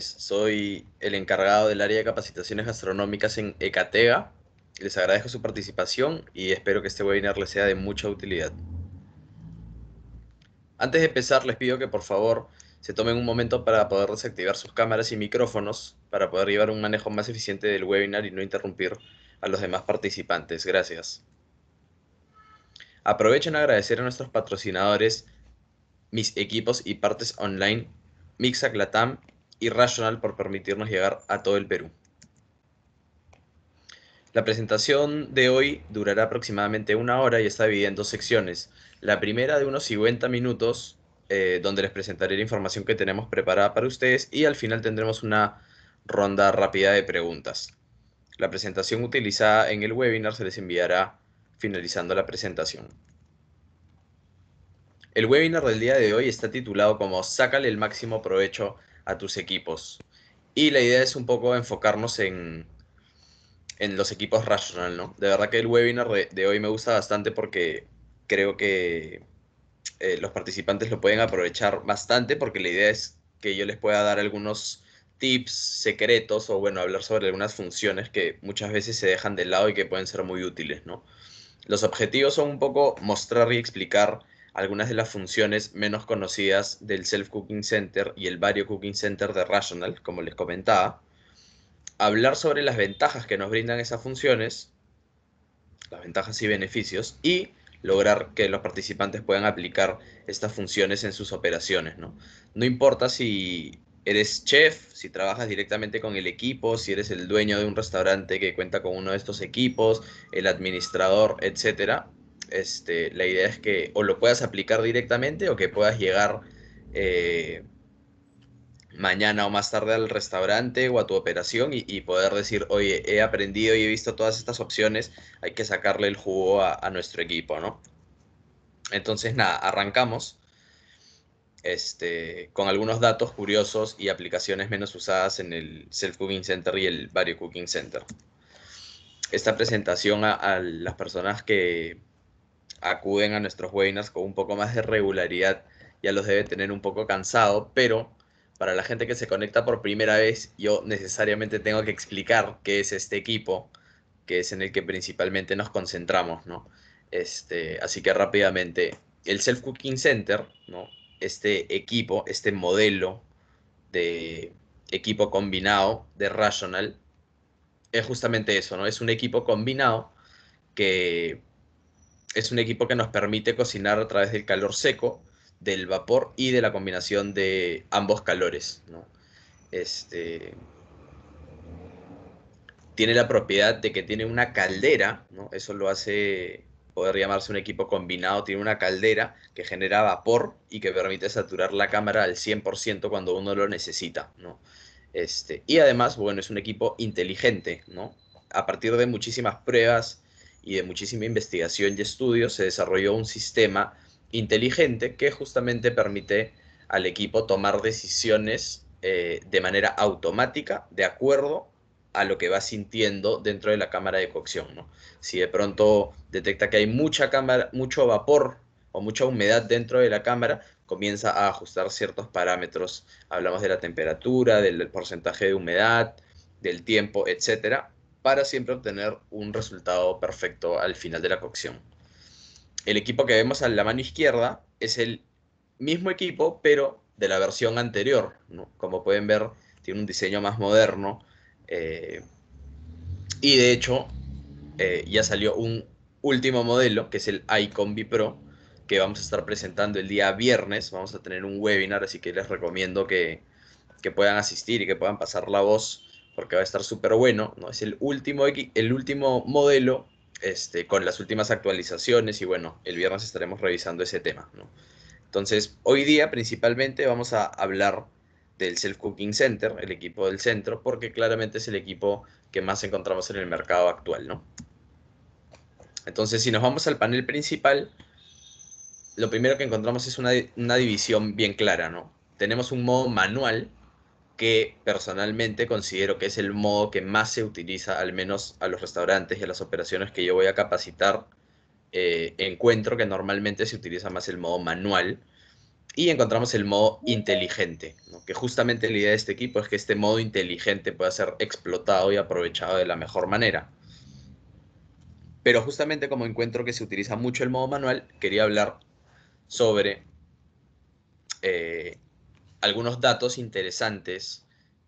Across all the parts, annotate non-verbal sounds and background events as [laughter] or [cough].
Soy el encargado del área de capacitaciones gastronómicas en Ecatega. Les agradezco su participación y espero que este webinar les sea de mucha utilidad. Antes de empezar, les pido que por favor se tomen un momento para poder desactivar sus cámaras y micrófonos para poder llevar un manejo más eficiente del webinar y no interrumpir a los demás participantes. Gracias. Aprovecho en agradecer a nuestros patrocinadores, mis equipos y partes online, Mixac Latam y Rational por permitirnos llegar a todo el Perú. La presentación de hoy durará aproximadamente una hora y está dividida en dos secciones. La primera de unos 50 minutos, eh, donde les presentaré la información que tenemos preparada para ustedes y al final tendremos una ronda rápida de preguntas. La presentación utilizada en el webinar se les enviará finalizando la presentación. El webinar del día de hoy está titulado como Sácale el máximo provecho a tus equipos. Y la idea es un poco enfocarnos en, en los equipos Rational, ¿no? De verdad que el webinar de, hoy me gusta bastante porque creo que eh, los participantes lo pueden aprovechar bastante porque la idea es que yo les pueda dar algunos tips secretos o bueno, hablar sobre algunas funciones que muchas veces se dejan de lado y que pueden ser muy útiles, ¿no? Los objetivos son un poco mostrar y explicar algunas de las funciones menos conocidas del Self Cooking Center y el Vario Cooking Center de Rational, como les comentaba, hablar sobre las ventajas que nos brindan esas funciones, las ventajas y beneficios, y lograr que los participantes puedan aplicar estas funciones en sus operaciones. No, no importa si eres chef, si trabajas directamente con el equipo, si eres el dueño de un restaurante que cuenta con uno de estos equipos, el administrador, etcétera, este, la idea es que o lo puedas aplicar directamente o que puedas llegar eh, mañana o más tarde al restaurante o a tu operación y, poder decir, oye, he aprendido y he visto todas estas opciones, hay que sacarle el jugo a, nuestro equipo, ¿no? Entonces, nada, arrancamos este, con algunos datos curiosos y aplicaciones menos usadas en el Self Cooking Center y el Vario Cooking Center. Esta presentación a las personas que acuden a nuestros webinars con un poco más de regularidad, ya los debe tener un poco cansado, pero para la gente que se conecta por primera vez, yo necesariamente tengo que explicar qué es este equipo, que es en el que principalmente nos concentramos, ¿no? Este, así que rápidamente, el Self Cooking Center, ¿no? Este equipo, este modelo de equipo combinado de Rational, es justamente eso, ¿no? Es un equipo combinado que es un equipo que nos permite cocinar a través del calor seco, del vapor y de la combinación de ambos calores. Este, tiene la propiedad de que tiene una caldera, ¿no? eso lo hace poder llamarse un equipo combinado, tiene una caldera que genera vapor y que permite saturar la cámara al 100% cuando uno lo necesita. ¿no? Este, y además, bueno, es un equipo inteligente, ¿no? A partir de muchísimas pruebas y de muchísima investigación y estudio, se desarrolló un sistema inteligente que justamente permite al equipo tomar decisiones eh, de manera automática, de acuerdo a lo que va sintiendo dentro de la cámara de cocción. ¿no? Si de pronto detecta que hay mucha cámara, mucho vapor o mucha humedad dentro de la cámara, comienza a ajustar ciertos parámetros. Hablamos de la temperatura, del porcentaje de humedad, del tiempo, etcétera, para siempre obtener un resultado perfecto al final de la cocción. El equipo que vemos a la mano izquierda es el mismo equipo, pero de la versión anterior. Como pueden ver, tiene un diseño más moderno. Eh, y de hecho, eh, ya salió un último modelo, que es el iCombi Pro, que vamos a estar presentando el día viernes. Vamos a tener un webinar, así que les recomiendo que, que puedan asistir y que puedan pasar la voz porque va a estar súper bueno, ¿no? Es el último, el último modelo este, con las últimas actualizaciones y bueno, el viernes estaremos revisando ese tema, ¿no? Entonces, hoy día principalmente vamos a hablar del Self Cooking Center, el equipo del centro, porque claramente es el equipo que más encontramos en el mercado actual, ¿no? Entonces, si nos vamos al panel principal, lo primero que encontramos es una, una división bien clara, ¿no? Tenemos un modo manual, que personalmente considero que es el modo que más se utiliza, al menos a los restaurantes y a las operaciones que yo voy a capacitar. Eh, encuentro que normalmente se utiliza más el modo manual Y encontramos el modo inteligente, que justamente la idea de este equipo es que este modo inteligente pueda ser explotado y aprovechado de la mejor manera. Pero justamente como encuentro que se utiliza mucho el modo manual, quería hablar sobre eh, algunos datos interesantes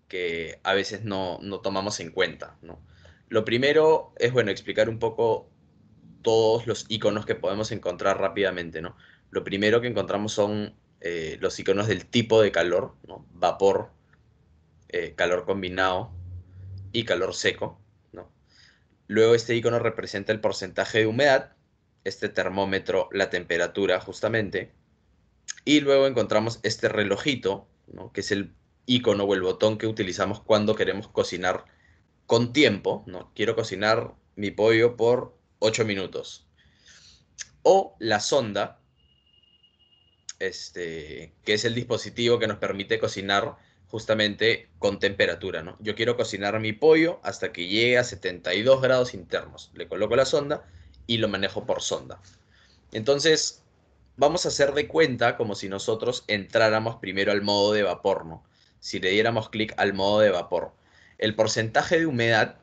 que a veces no, tomamos en cuenta. Lo primero es, bueno, explicar un poco todos los iconos que podemos encontrar rápidamente. ¿no? Lo primero que encontramos son eh, los iconos del tipo de calor, ¿no? vapor, eh, calor combinado y calor seco. ¿no? Luego este icono representa el porcentaje de humedad, este termómetro la temperatura justamente, y luego encontramos este relojito, que es el icono o el botón que utilizamos cuando queremos cocinar con tiempo. ¿no? Quiero cocinar mi pollo por 8 minutos. O la sonda, este, que es el dispositivo que nos permite cocinar justamente con temperatura, ¿no? Yo quiero cocinar mi pollo hasta que llegue a 72 grados internos. Le coloco la sonda y lo manejo por sonda. Entonces, vamos a hacer de cuenta como si nosotros entráramos primero al modo de vapor, ¿no? Si le diéramos clic al modo de vapor. El porcentaje de humedad,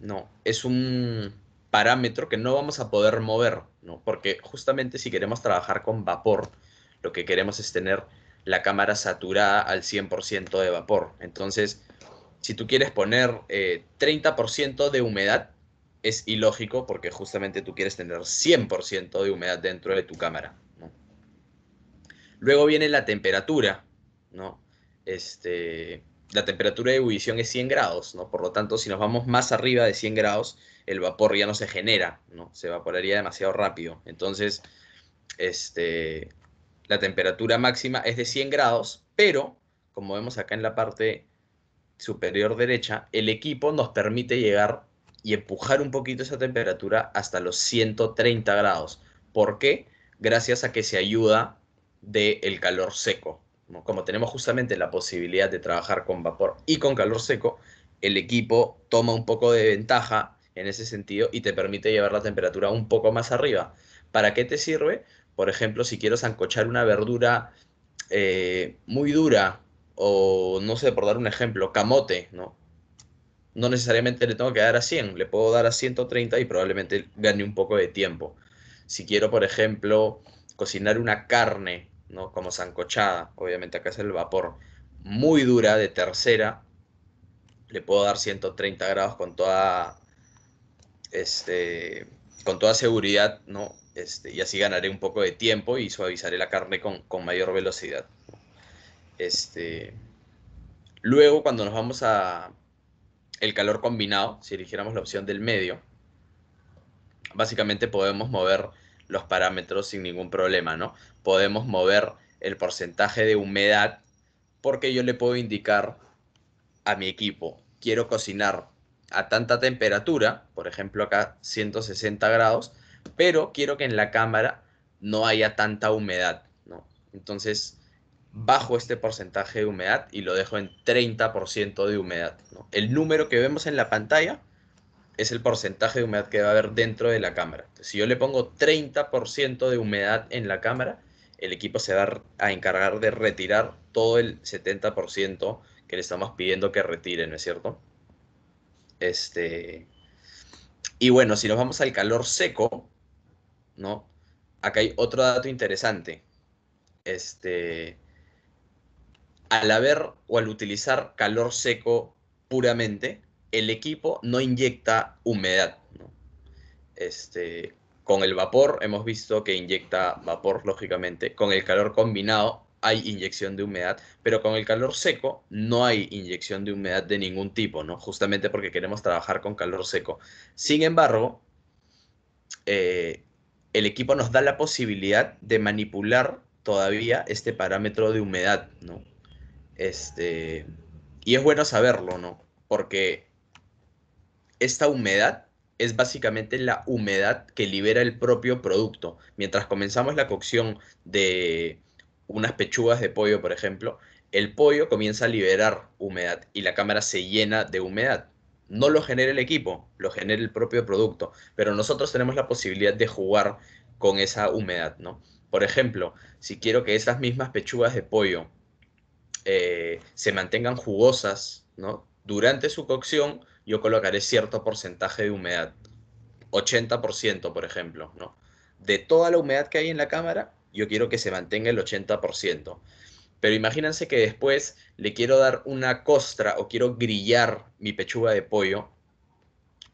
no, es un parámetro que no vamos a poder mover, ¿no? Porque justamente si queremos trabajar con vapor, lo que queremos es tener la cámara saturada al 100% de vapor. Entonces, si tú quieres poner 30% eh, de humedad, es ilógico porque justamente tú quieres tener 100% de humedad dentro de tu cámara. Luego viene la temperatura, ¿no? Este, la temperatura de ebullición es 100 grados, ¿no? Por lo tanto, si nos vamos más arriba de 100 grados, el vapor ya no se genera, ¿no? Se evaporaría demasiado rápido. Entonces, este, la temperatura máxima es de 100 grados, pero como vemos acá en la parte superior derecha, el equipo nos permite llegar y empujar un poquito esa temperatura hasta los 130 grados. ¿Por qué? Gracias a que se ayuda del calor seco. Como tenemos justamente la posibilidad de trabajar con vapor y con calor seco, el equipo toma un poco de ventaja en ese sentido y te permite llevar la temperatura un poco más arriba. ¿Para qué te sirve? Por ejemplo, si quiero sancochar una verdura eh, muy dura o no sé, por dar un ejemplo, camote, ¿no? No necesariamente le tengo que dar a 100, le puedo dar a 130 y probablemente gane un poco de tiempo. Si quiero, por ejemplo, cocinar una carne, ¿no? Como sancochada, obviamente acá es el vapor, muy dura de tercera, le puedo dar 130 grados con toda, este, con toda seguridad, ¿no? Este, y así ganaré un poco de tiempo y suavizaré la carne con, mayor velocidad. Este, luego, cuando nos vamos a el calor combinado, si eligiéramos la opción del medio, básicamente podemos mover los parámetros sin ningún problema, ¿no? Podemos mover el porcentaje de humedad porque yo le puedo indicar a mi equipo, quiero cocinar a tanta temperatura, por ejemplo acá 160 grados, pero quiero que en la cámara no haya tanta humedad, ¿no? Entonces, bajo este porcentaje de humedad y lo dejo en 30% de humedad, El número que vemos en la pantalla es el porcentaje de humedad que va a haber dentro de la cámara. si yo le pongo 30% de humedad en la cámara, el equipo se va a encargar de retirar todo el 70% que le estamos pidiendo que retire, ¿no es cierto? Este... Y bueno, si nos vamos al calor seco, ¿no? Acá hay otro dato interesante. Este, al haber o al utilizar calor seco puramente, el equipo no inyecta humedad. Este, con el vapor hemos visto que inyecta vapor, lógicamente. Con el calor combinado hay inyección de humedad, pero con el calor seco no hay inyección de humedad de ningún tipo, ¿no? Justamente porque queremos trabajar con calor seco. Sin embargo, eh, el equipo nos da la posibilidad de manipular todavía este parámetro de humedad, ¿no? Este, y es bueno saberlo, ¿no? Porque esta humedad es básicamente la humedad que libera el propio producto. Mientras comenzamos la cocción de unas pechugas de pollo, por ejemplo, el pollo comienza a liberar humedad y la cámara se llena de humedad no lo genera el equipo, lo genera el propio producto, pero nosotros tenemos la posibilidad de jugar con esa humedad, ¿no? Por ejemplo, si quiero que esas mismas pechugas de pollo eh, se mantengan jugosas, ¿no? Durante su cocción, yo colocaré cierto porcentaje de humedad. 80%, por ejemplo, ¿no? De toda la humedad que hay en la cámara, yo quiero que se mantenga el 80%. Pero imagínense que después le quiero dar una costra o quiero grillar mi pechuga de pollo,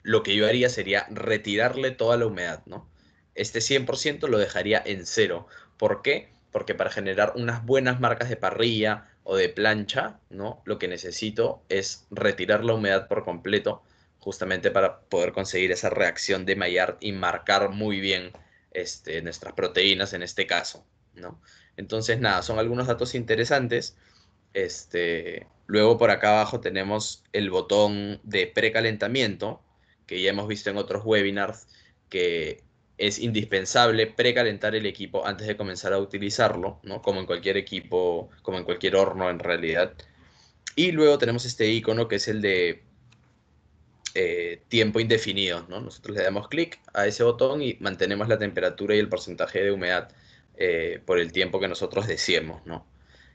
lo que yo haría sería retirarle toda la humedad, ¿no? Este 100% lo dejaría en cero. ¿Por qué? Porque para generar unas buenas marcas de parrilla o de plancha, ¿no? Lo que necesito es retirar la humedad por completo, justamente para poder conseguir esa reacción de Maillard y marcar muy bien este, nuestras proteínas en este caso, ¿no? Entonces, nada, son algunos datos interesantes. Este, luego por acá abajo tenemos el botón de precalentamiento, que ya hemos visto en otros webinars, que es indispensable precalentar el equipo antes de comenzar a utilizarlo, ¿no? Como en cualquier equipo, como en cualquier horno en realidad. Y luego tenemos este icono que es el de eh, tiempo indefinido, ¿no? Nosotros le damos clic a ese botón y mantenemos la temperatura y el porcentaje de humedad eh, por el tiempo que nosotros deseemos, ¿no?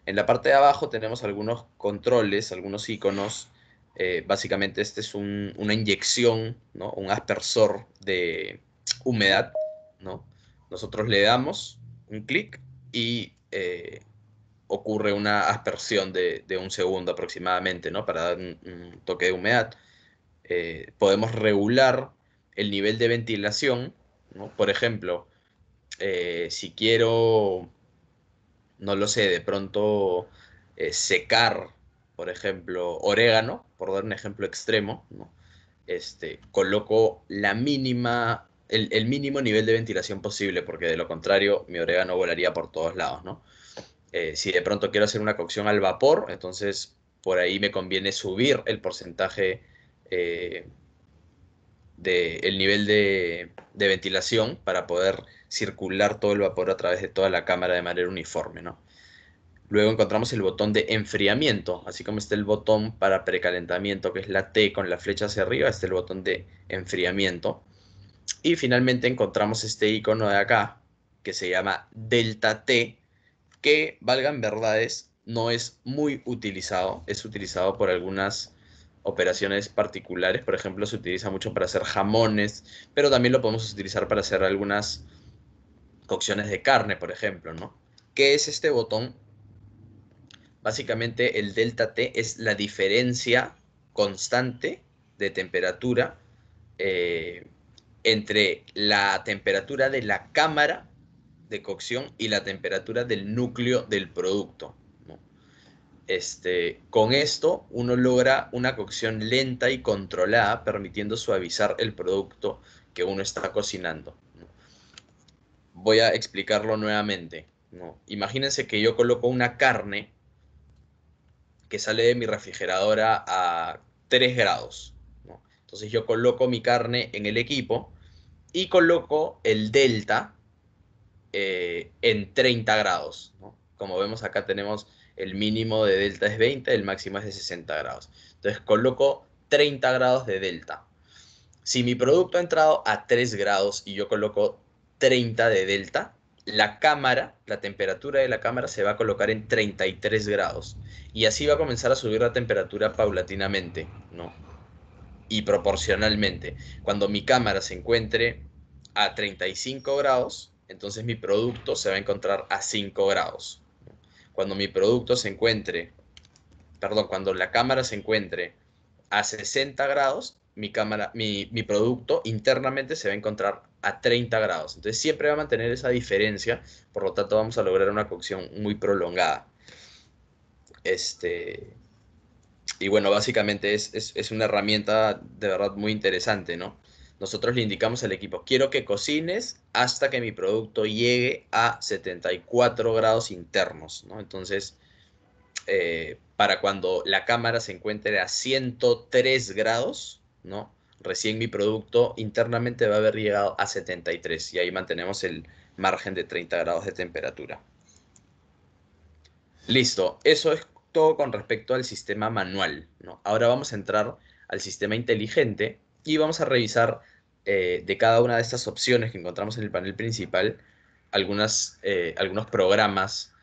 En la parte de abajo tenemos algunos controles, algunos iconos. Eh, básicamente este es una inyección, ¿no? Un aspersor de humedad, ¿no? Nosotros le damos un clic y ocurre una aspersión de, un segundo aproximadamente, ¿no? Para dar un toque de humedad. Eh, podemos regular el nivel de ventilación. Por ejemplo, eh, si quiero, no lo sé, de pronto eh, secar, por ejemplo, orégano, por dar un ejemplo extremo, este, coloco la mínima, el, mínimo nivel de ventilación posible, porque de lo contrario mi orégano volaría por todos lados. ¿no? si de pronto quiero hacer una cocción al vapor, entonces por ahí me conviene subir el porcentaje eh, el nivel de, ventilación para poder circular todo el vapor a través de toda la cámara de manera uniforme. ¿no? Luego encontramos el botón de enfriamiento, así como está el botón para precalentamiento, que es la T con la flecha hacia arriba, este es el botón de enfriamiento. Y finalmente encontramos este icono de acá, que se llama Delta T, que, valgan verdades, no es muy utilizado, es utilizado por algunas operaciones particulares. Por ejemplo, se utiliza mucho para hacer jamones, pero también lo podemos utilizar para hacer algunas cocciones de carne, por ejemplo, ¿no? ¿Qué es este botón? Básicamente el delta T es la diferencia constante de temperatura eh, entre la temperatura de la cámara de cocción y la temperatura del núcleo del producto. Este, con esto uno logra una cocción lenta y controlada, permitiendo suavizar el producto que uno está cocinando. Voy a explicarlo nuevamente. Imagínense que yo coloco una carne que sale de mi refrigeradora a 3 grados. Entonces yo coloco mi carne en el equipo y coloco el delta eh, en 30 grados. Como vemos acá tenemos el mínimo de delta es 20, el máximo es de 60 grados. Entonces coloco 30 grados de delta. Si mi producto ha entrado a 3 grados y yo coloco 30 de delta, la cámara, la temperatura de la cámara se va a colocar en 33 grados. Y así va a comenzar a subir la temperatura paulatinamente, ¿no? Y proporcionalmente. Cuando mi cámara se encuentre a 35 grados, entonces mi producto se va a encontrar a 5 grados cuando mi producto se encuentre, perdón, cuando la cámara se encuentre a 60 grados, mi, cámara, mi, producto internamente se va a encontrar a 30 grados. Entonces siempre va a mantener esa diferencia, por lo tanto vamos a lograr una cocción muy prolongada. Este, y bueno, básicamente es, es una herramienta de verdad muy interesante, ¿no? nosotros le indicamos al equipo, quiero que cocines hasta que mi producto llegue a 74 grados internos, ¿no? Entonces, eh, para cuando la cámara se encuentre a 103 grados, ¿no? Recién mi producto internamente va a haber llegado a 73 y ahí mantenemos el margen de 30 grados de temperatura. Listo, eso es todo con respecto al sistema manual. Ahora vamos a entrar al sistema inteligente y vamos a revisar eh, de cada una de estas opciones que encontramos en el panel principal algunas, eh, algunos programas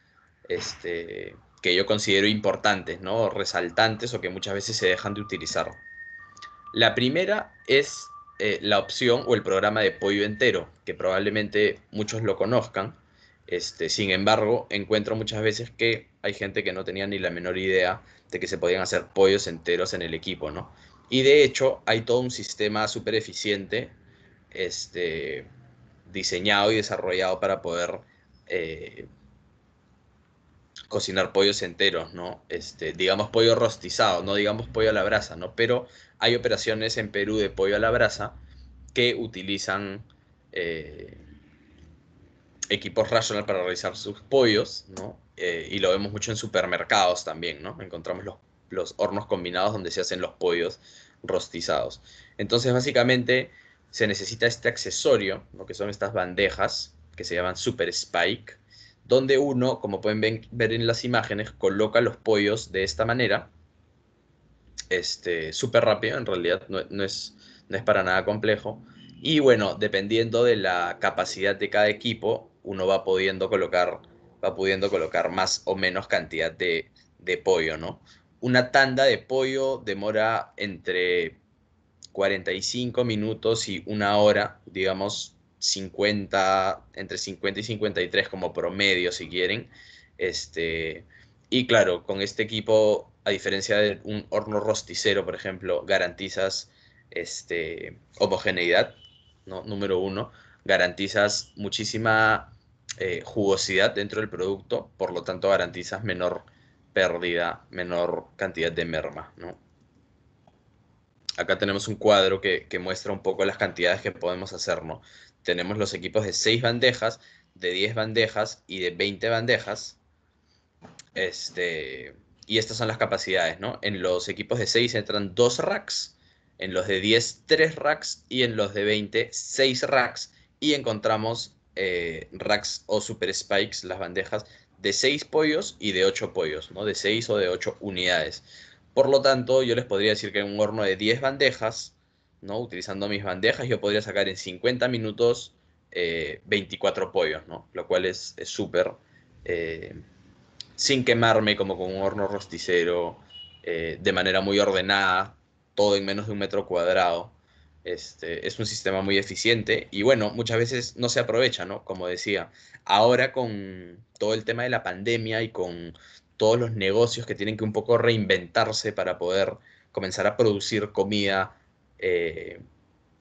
este, que yo considero importantes, ¿no? resaltantes o que muchas veces se dejan de utilizar. La primera es eh, la opción o el programa de pollo entero, que probablemente muchos lo conozcan. Este, sin embargo, encuentro muchas veces que hay gente que no tenía ni la menor idea de que se podían hacer pollos enteros en el equipo, ¿no? Y de hecho, hay todo un sistema súper eficiente este, diseñado y desarrollado para poder eh, cocinar pollos enteros, ¿no? Este, digamos pollo rostizado, no digamos pollo a la brasa, ¿no? Pero hay operaciones en Perú de pollo a la brasa que utilizan eh, equipos Rational para realizar sus pollos, ¿no? Eh, y lo vemos mucho en supermercados también, ¿no? Encontramos los, los hornos combinados donde se hacen los pollos rostizados. Entonces, básicamente, se necesita este accesorio, ¿no? que son estas bandejas que se llaman Super Spike, donde uno, como pueden ver en las imágenes, coloca los pollos de esta manera, este, súper rápido, en realidad no, es, no es para nada complejo, y bueno, dependiendo de la capacidad de cada equipo, uno va pudiendo colocar, va pudiendo colocar más o menos cantidad de, de pollo, ¿no? Una tanda de pollo demora entre 45 minutos y una hora, digamos 50, entre 50 y 53 como promedio si quieren. Este, y claro, con este equipo, a diferencia de un horno rosticero, por ejemplo, garantizas este, homogeneidad, ¿no? número uno, garantizas muchísima eh, jugosidad dentro del producto, por lo tanto garantizas menor pérdida, menor cantidad de merma. Acá tenemos un cuadro que, muestra un poco las cantidades que podemos hacer, ¿no? tenemos los equipos de 6 bandejas, de 10 bandejas y de 20 bandejas. Este, y estas son las capacidades, ¿no? En los equipos de 6 entran 2 racks, en los de 10 3 racks y en los de 20 6 racks. Y encontramos eh, racks o super spikes, las bandejas, de 6 pollos y de 8 pollos, ¿no? De 6 o de 8 unidades. Por lo tanto, yo les podría decir que en un horno de 10 bandejas ¿no? Utilizando mis bandejas, yo podría sacar en 50 minutos 24 eh, pollos, ¿no? Lo cual es súper, eh, sin quemarme como con un horno rosticero, eh, de manera muy ordenada, todo en menos de un metro cuadrado. Este, es un sistema muy eficiente y bueno, muchas veces no se aprovecha, ¿no? Como decía, ahora con todo el tema de la pandemia y con todos los negocios que tienen que un poco reinventarse para poder comenzar a producir comida eh,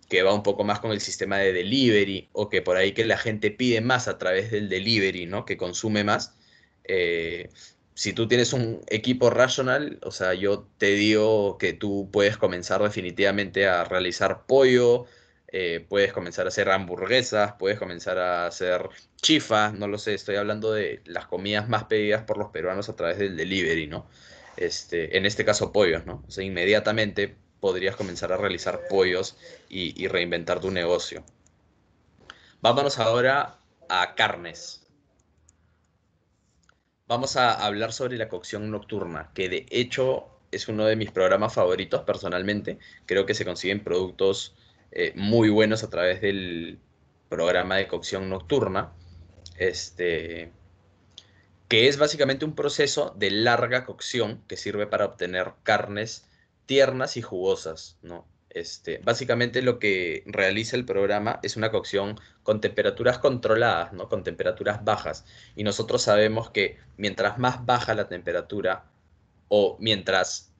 que va un poco más con el sistema de delivery o que por ahí que la gente pide más a través del delivery, ¿no? Que consume más. Eh, si tú tienes un equipo rational, o sea, yo te digo que tú puedes comenzar definitivamente a realizar pollo, eh, puedes comenzar a hacer hamburguesas, puedes comenzar a hacer chifas, no lo sé, estoy hablando de las comidas más pedidas por los peruanos a través del delivery, ¿no? Este, en este caso pollos, ¿no? O sea, inmediatamente podrías comenzar a realizar pollos y, reinventar tu negocio. Vámonos ahora a carnes. Vamos a hablar sobre la cocción nocturna, que de hecho es uno de mis programas favoritos personalmente. Creo que se consiguen productos eh, muy buenos a través del programa de cocción nocturna. Este, que es básicamente un proceso de larga cocción que sirve para obtener carnes tiernas y jugosas, ¿no? Este, básicamente lo que realiza el programa es una cocción con temperaturas controladas, ¿no? Con temperaturas bajas. Y nosotros sabemos que mientras más baja la temperatura o mientras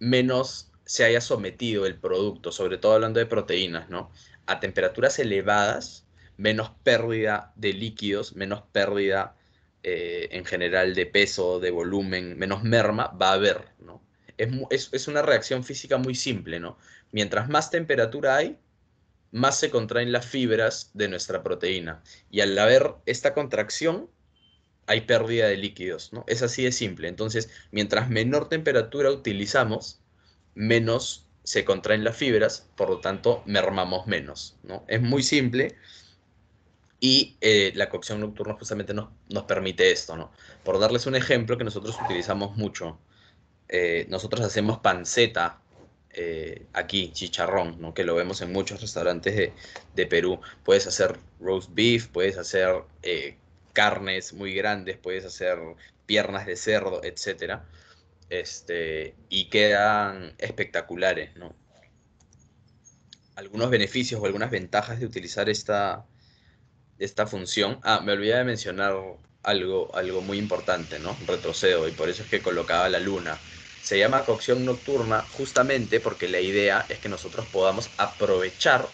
menos se haya sometido el producto, sobre todo hablando de proteínas, ¿no? A temperaturas elevadas, menos pérdida de líquidos, menos pérdida eh, en general de peso, de volumen, menos merma va a haber, ¿no? es, una reacción física muy simple, ¿no? Mientras más temperatura hay, más se contraen las fibras de nuestra proteína. Y al haber esta contracción, hay pérdida de líquidos, ¿no? Es así de simple. Entonces, mientras menor temperatura utilizamos, menos se contraen las fibras, por lo tanto, mermamos menos, ¿no? Es muy simple y eh, la cocción nocturna justamente nos, nos permite esto, ¿no? Por darles un ejemplo que nosotros utilizamos mucho, eh, nosotros hacemos panceta eh, aquí, chicharrón, ¿no? que lo vemos en muchos restaurantes de, Perú. Puedes hacer roast beef, puedes hacer eh, carnes muy grandes, puedes hacer piernas de cerdo, etc. Este, y quedan espectaculares, ¿no? Algunos beneficios o algunas ventajas de utilizar esta, esta función. Ah, me olvidé de mencionar algo, algo muy importante, ¿no? Retrocedo, y por eso es que colocaba la luna. Se llama cocción nocturna justamente porque la idea es que nosotros podamos aprovechar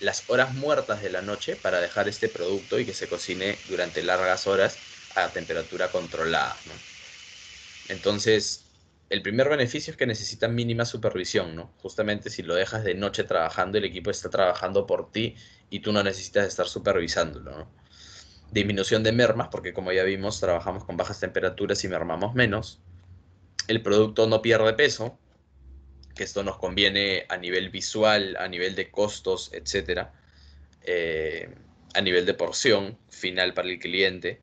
las horas muertas de la noche para dejar este producto y que se cocine durante largas horas a temperatura controlada. Entonces, el primer beneficio es que necesita mínima supervisión, ¿no? Justamente si lo dejas de noche trabajando, el equipo está trabajando por ti y tú no necesitas estar supervisándolo. Disminución de mermas, porque como ya vimos, trabajamos con bajas temperaturas y mermamos menos. El producto no pierde peso, que esto nos conviene a nivel visual, a nivel de costos, etc. Eh, a nivel de porción final para el cliente.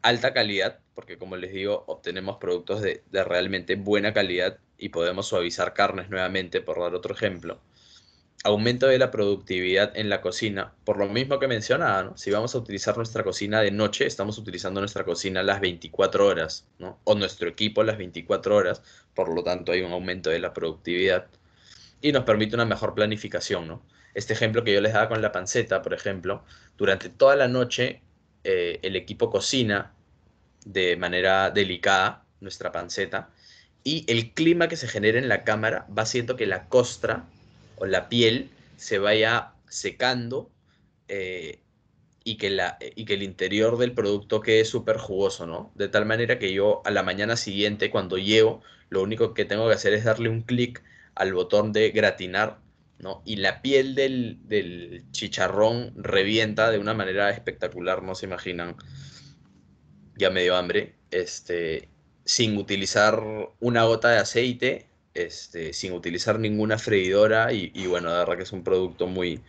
Alta calidad, porque como les digo, obtenemos productos de realmente buena calidad y podemos suavizar carnes nuevamente, por dar otro ejemplo aumento de la productividad en la cocina, por lo mismo que mencionaba, ¿no? Si vamos a utilizar nuestra cocina de noche, estamos utilizando nuestra cocina las 24 horas, ¿no? O nuestro equipo las 24 horas, por lo tanto hay un aumento de la productividad y nos permite una mejor planificación, ¿no? Este ejemplo que yo les daba con la panceta, por ejemplo, durante toda la noche eh, el equipo cocina de manera delicada nuestra panceta y el clima que se genera en la cámara va haciendo que la costra o la piel se vaya secando eh, y, que la, y que el interior del producto quede súper jugoso, ¿no? De tal manera que yo a la mañana siguiente, cuando llego, lo único que tengo que hacer es darle un clic al botón de gratinar, ¿no? Y la piel del, del chicharrón revienta de una manera espectacular, no se imaginan. Ya me dio hambre. Este, sin utilizar una gota de aceite, este, sin utilizar ninguna freidora y, bueno, de verdad que es un producto muy,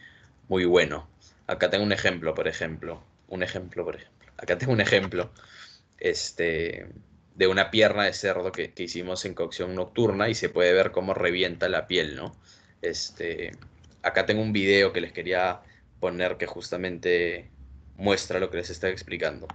muy bueno. Acá tengo un ejemplo, por ejemplo. Un ejemplo, por ejemplo. Acá tengo un ejemplo este, de una pierna de cerdo que, hicimos en cocción nocturna y se puede ver cómo revienta la piel, ¿no? Este, acá tengo un video que les quería poner que justamente muestra lo que les estaba explicando.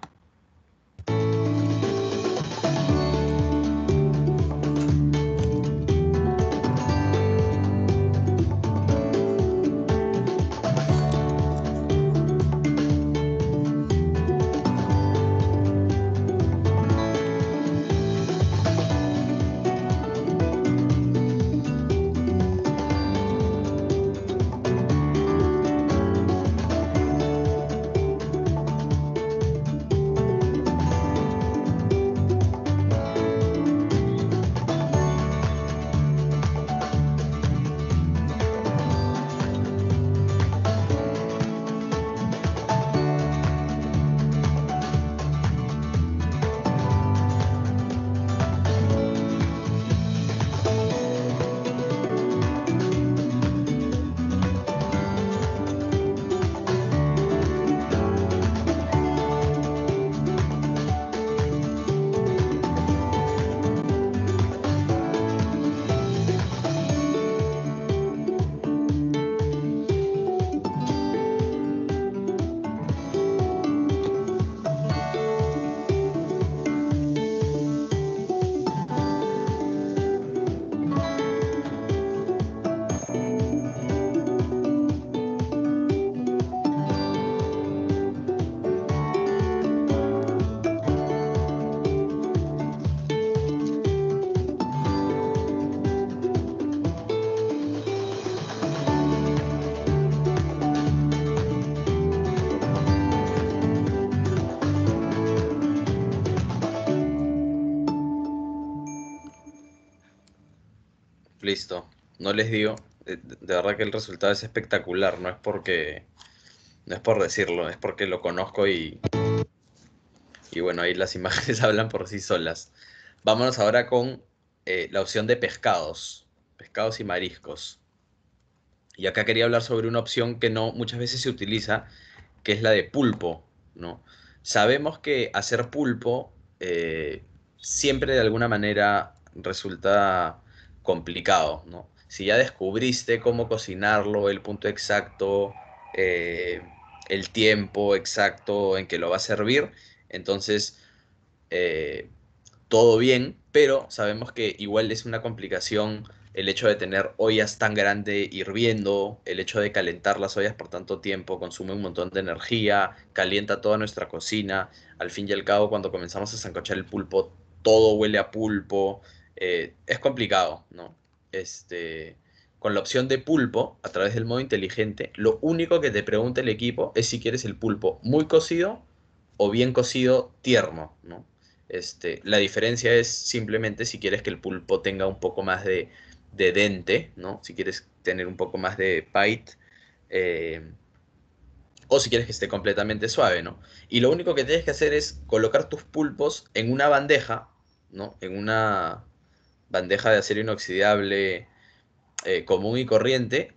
No les digo. De, verdad que el resultado es espectacular. No es porque. No es por decirlo, es porque lo conozco y. Y bueno, ahí las [laughs] imágenes hablan por sí solas. Vámonos ahora con eh, la opción de pescados. Pescados y mariscos. Y acá quería hablar sobre una opción que no muchas veces se utiliza, que es la de pulpo. ¿no? Sabemos que hacer pulpo eh, siempre de alguna manera resulta complicado, ¿no? Si ya descubriste cómo cocinarlo, el punto exacto, eh, el tiempo exacto en que lo va a servir. Entonces, eh, todo bien, pero sabemos que igual es una complicación el hecho de tener ollas tan grandes hirviendo, el hecho de calentar las ollas por tanto tiempo, consume un montón de energía, calienta toda nuestra cocina. Al fin y al cabo, cuando comenzamos a zancochar el pulpo, todo huele a pulpo. Eh, es complicado, ¿no? Este, con la opción de pulpo, a través del modo inteligente, lo único que te pregunta el equipo es si quieres el pulpo muy cocido o bien cocido tierno, ¿no? Este, la diferencia es simplemente si quieres que el pulpo tenga un poco más de, dente, ¿no? Si quieres tener un poco más de bite, eh, o si quieres que esté completamente suave, ¿no? Y lo único que tienes que hacer es colocar tus pulpos en una bandeja, ¿no? En una bandeja de acero inoxidable eh, común y corriente.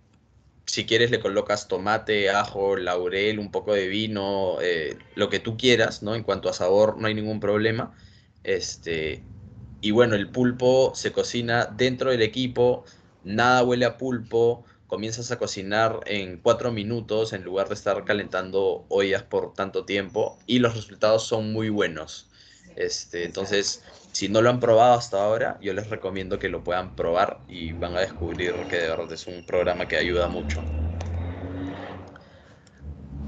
Si quieres le colocas tomate, ajo, laurel, un poco de vino, eh, lo que tú quieras, ¿no? En cuanto a sabor no hay ningún problema. Este, y bueno, el pulpo se cocina dentro del equipo, nada huele a pulpo, comienzas a cocinar en cuatro minutos en lugar de estar calentando ollas por tanto tiempo y los resultados son muy buenos. Este, entonces, si no lo han probado hasta ahora, yo les recomiendo que lo puedan probar y van a descubrir que de verdad es un programa que ayuda mucho.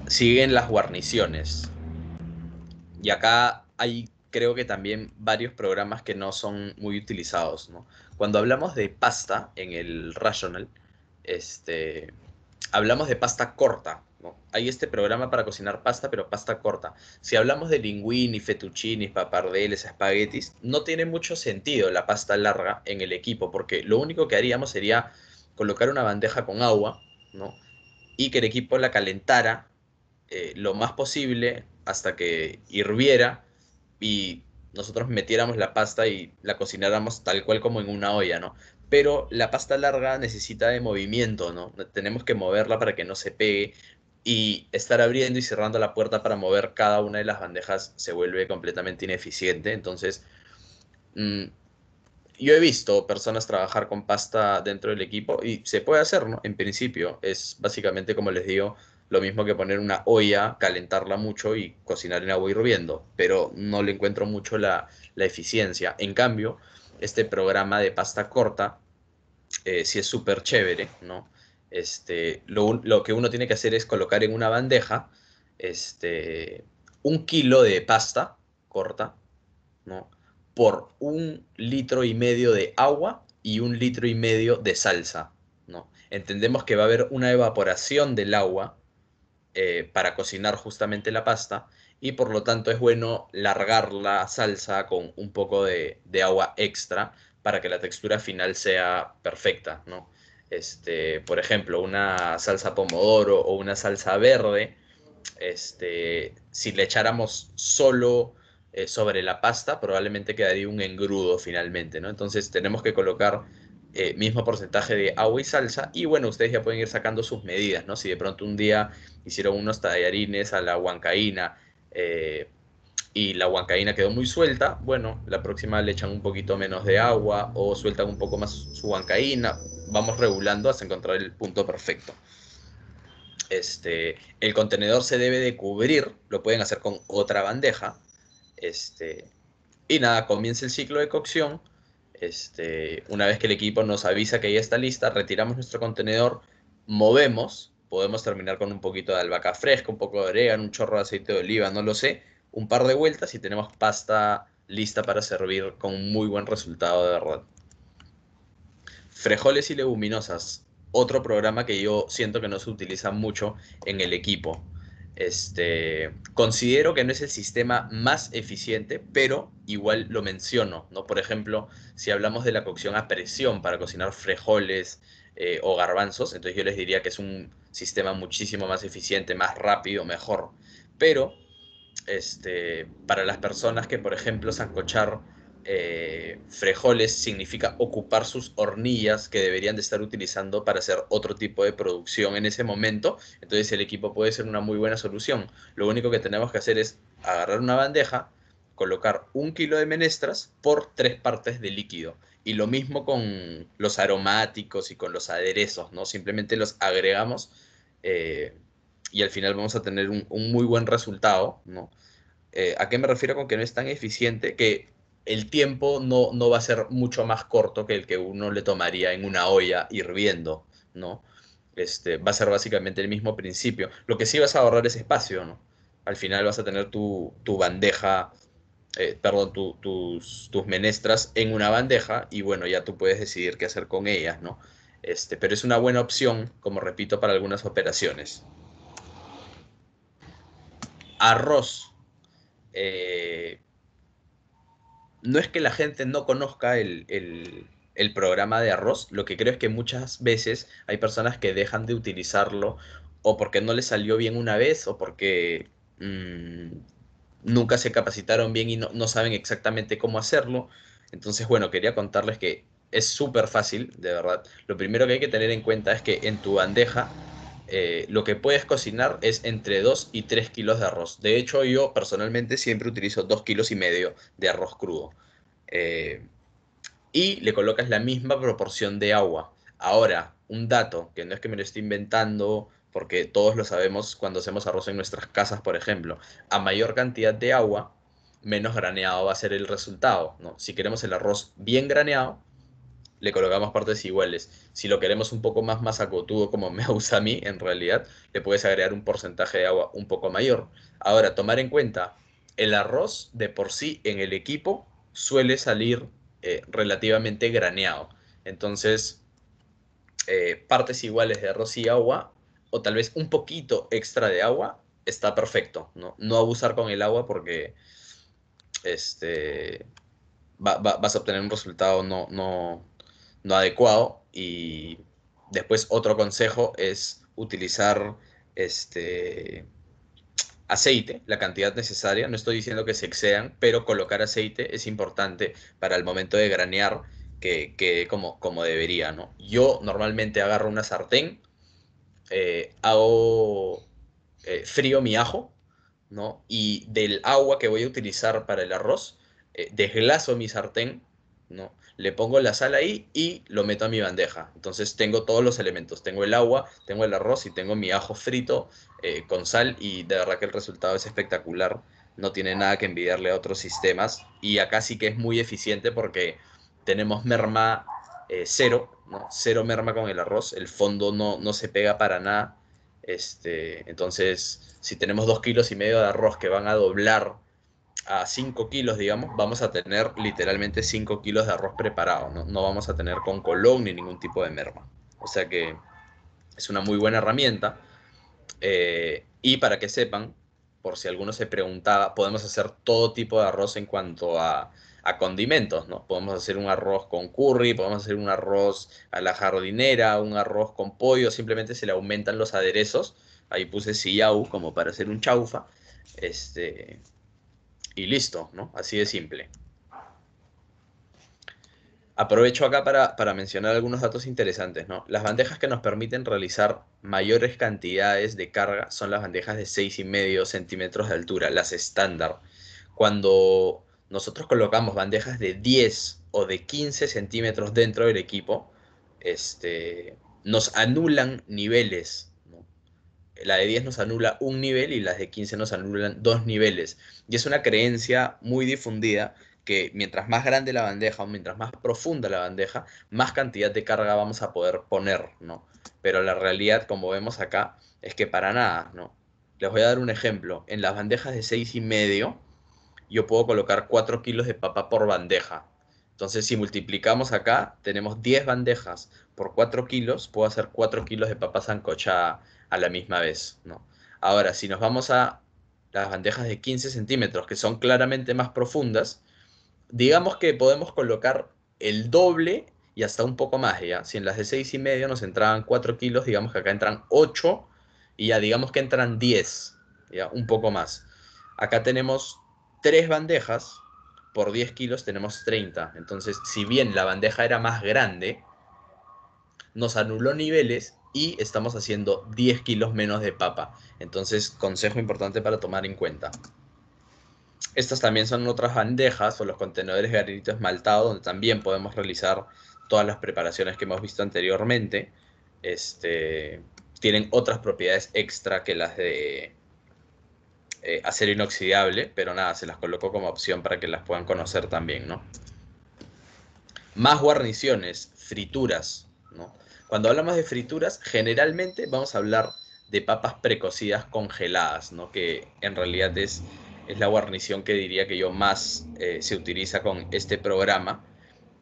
Siguen las guarniciones. Y acá hay creo que también varios programas que no son muy utilizados. Cuando hablamos de pasta en el Rational, este, hablamos de pasta corta, hay este programa para cocinar pasta, pero pasta corta. Si hablamos de linguini, fettuccini, papardeles, espaguetis, no tiene mucho sentido la pasta larga en el equipo, porque lo único que haríamos sería colocar una bandeja con agua. Y que el equipo la calentara eh, lo más posible hasta que hirviera y nosotros metiéramos la pasta y la cocináramos tal cual como en una olla, ¿no? Pero la pasta larga necesita de movimiento, ¿no? Tenemos que moverla para que no se pegue, y estar abriendo y cerrando la puerta para mover cada una de las bandejas se vuelve completamente ineficiente. Entonces, mm, yo he visto personas trabajar con pasta dentro del equipo y se puede hacer, ¿no? En principio, es básicamente como les digo, lo mismo que poner una olla, calentarla mucho y cocinar en agua hirviendo, pero no le encuentro mucho la, eficiencia. En cambio, este programa de pasta corta eh, sí es súper chévere, ¿no? Este, lo, que uno tiene que hacer es colocar en una bandeja este, un kilo de pasta corta. Por un litro y medio de agua y un litro y medio de salsa, ¿no? Entendemos que va a haber una evaporación del agua eh, para cocinar justamente la pasta y por lo tanto es bueno largar la salsa con un poco de, de agua extra para que la textura final sea perfecta, ¿no? Este, por ejemplo, una salsa pomodoro o una salsa verde, este, si le echáramos solo eh, sobre la pasta, probablemente quedaría un engrudo finalmente, ¿no? Entonces tenemos que colocar eh, mismo porcentaje de agua y salsa y bueno, ustedes ya pueden ir sacando sus medidas, ¿no? Si de pronto un día hicieron unos tallarines a la huancaína, eh, y la huancaína quedó muy suelta, bueno, la próxima le echan un poquito menos de agua o sueltan un poco más su huancaína, vamos regulando hasta encontrar el punto perfecto. Este, el contenedor se debe de cubrir, lo pueden hacer con otra bandeja, este, y nada, comienza el ciclo de cocción, este, una vez que el equipo nos avisa que ya está lista, retiramos nuestro contenedor, movemos, podemos terminar con un poquito de albahaca fresca, un poco de orégano, un chorro de aceite de oliva, no lo sé, un par de vueltas y tenemos pasta lista para servir con muy buen resultado de verdad. Frejoles y leguminosas, otro programa que yo siento que no se utiliza mucho en el equipo. Este, considero que no es el sistema más eficiente, pero igual lo menciono, ¿no? Por ejemplo, si hablamos de la cocción a presión para cocinar frejoles eh, o garbanzos, entonces yo les diría que es un sistema muchísimo más eficiente, más rápido, mejor. Pero este, para las personas que, por ejemplo, sancochar eh, frejoles significa ocupar sus hornillas que deberían de estar utilizando para hacer otro tipo de producción en ese momento, entonces el equipo puede ser una muy buena solución. Lo único que tenemos que hacer es agarrar una bandeja, colocar un kilo de menestras por tres partes de líquido. Y lo mismo con los aromáticos y con los aderezos, ¿no? Simplemente los agregamos eh, y al final vamos a tener un, muy buen resultado, ¿no? Eh, ¿A qué me refiero con que no es tan eficiente? Que el tiempo no, no va a ser mucho más corto que el que uno le tomaría en una olla hirviendo, ¿no? Este, va a ser básicamente el mismo principio. Lo que sí vas a ahorrar es espacio, ¿no? Al final vas a tener tu, bandeja, eh, perdón, tus, tus menestras en una bandeja y bueno, ya tú puedes decidir qué hacer con ellas, ¿no? Este, pero es una buena opción, como repito, para algunas operaciones. Arroz. Eh, no es que la gente no conozca el, programa de arroz, lo que creo es que muchas veces hay personas que dejan de utilizarlo o porque no les salió bien una vez o porque mm, nunca se capacitaron bien y no, saben exactamente cómo hacerlo. Entonces, bueno, quería contarles que es súper fácil, de verdad. Lo primero que hay que tener en cuenta es que en tu bandeja eh, lo que puedes cocinar es entre 2 y 3 kilos de arroz. De hecho, yo personalmente siempre utilizo 2 kilos y medio de arroz crudo. Eh, y le colocas la misma proporción de agua. Ahora, un dato, que no es que me lo esté inventando, porque todos lo sabemos cuando hacemos arroz en nuestras casas, por ejemplo. A mayor cantidad de agua, menos graneado va a ser el resultado. ¿no? Si queremos el arroz bien graneado, le colocamos partes iguales. Si lo queremos un poco más masacotudo, como me gusta a mí, en realidad, le puedes agregar un porcentaje de agua un poco mayor. Ahora, tomar en cuenta, el arroz de por sí en el equipo suele salir eh, relativamente graneado. Entonces, eh, partes iguales de arroz y agua, o tal vez un poquito extra de agua, está perfecto. No, no abusar con el agua porque este, vas a obtener un resultado no, no, no adecuado. Y después otro consejo es utilizar este aceite, la cantidad necesaria. No estoy diciendo que se excedan, pero colocar aceite es importante para el momento de granear que quede como, como debería, ¿no? Yo normalmente agarro una sartén, eh, hago eh, frío mi ajo, ¿no? Y del agua que voy a utilizar para el arroz, eh, desglaso mi sartén, ¿no? Le pongo la sal ahí y lo meto a mi bandeja. Entonces tengo todos los elementos. Tengo el agua, tengo el arroz y tengo mi ajo frito eh, con sal y de verdad que el resultado es espectacular. No tiene nada que envidiarle a otros sistemas. Y acá sí que es muy eficiente porque tenemos merma eh, cero, ¿no? Cero merma con el arroz. El fondo no, no se pega para nada. Este, entonces, si tenemos dos kilos y medio de arroz que van a doblar a 5 kilos, digamos, vamos a tener literalmente 5 kilos de arroz preparado, ¿no? vamos a tener con colón ni ningún tipo de merma. O sea que es una muy buena herramienta. Eh, y para que sepan, por si alguno se preguntaba, podemos hacer todo tipo de arroz en cuanto a, a condimentos, ¿no? Podemos hacer un arroz con curry, podemos hacer un arroz a la jardinera, un arroz con pollo, simplemente se le aumentan los aderezos. Ahí puse sillao como para hacer un chaufa. Este, y listo, ¿no? Así de simple. Aprovecho acá para, mencionar algunos datos interesantes, ¿no? Las bandejas que nos permiten realizar mayores cantidades de carga son las bandejas de 6,5 centímetros de altura, las estándar. Cuando nosotros colocamos bandejas de 10 o de 15 centímetros dentro del equipo, este, nos anulan niveles la de 10 nos anula un nivel y las de 15 nos anulan dos niveles. Y es una creencia muy difundida que mientras más grande la bandeja o mientras más profunda la bandeja, más cantidad de carga vamos a poder poner, ¿no? Pero la realidad, como vemos acá, es que para nada, ¿no? Les voy a dar un ejemplo. En las bandejas de 6 y medio, yo puedo colocar 4 kilos de papa por bandeja. Entonces, si multiplicamos acá, tenemos 10 bandejas por 4 kilos, puedo hacer 4 kilos de papa sancochada a la misma vez, ¿no? Ahora, si nos vamos a las bandejas de 15 centímetros, que son claramente más profundas, digamos que podemos colocar el doble y hasta un poco más, ¿ya? Si en las de 6 y medio nos entraban 4 kilos, digamos que acá entran 8 y ya digamos que entran 10, ¿ya? Un poco más. Acá tenemos 3 bandejas, por 10 kilos tenemos 30. Entonces, si bien la bandeja era más grande, nos anuló niveles y estamos haciendo 10 kilos menos de papa. Entonces, consejo importante para tomar en cuenta. Estas también son otras bandejas o los contenedores de granito esmaltado donde también podemos realizar todas las preparaciones que hemos visto anteriormente. Este, tienen otras propiedades extra que las de eh, acero inoxidable, pero nada, se las coloco como opción para que las puedan conocer también, ¿no? Más guarniciones, frituras, ¿no? Cuando hablamos de frituras, generalmente vamos a hablar de papas precocidas congeladas, ¿no? Que en realidad es, es la guarnición que diría que yo más eh, se utiliza con este programa.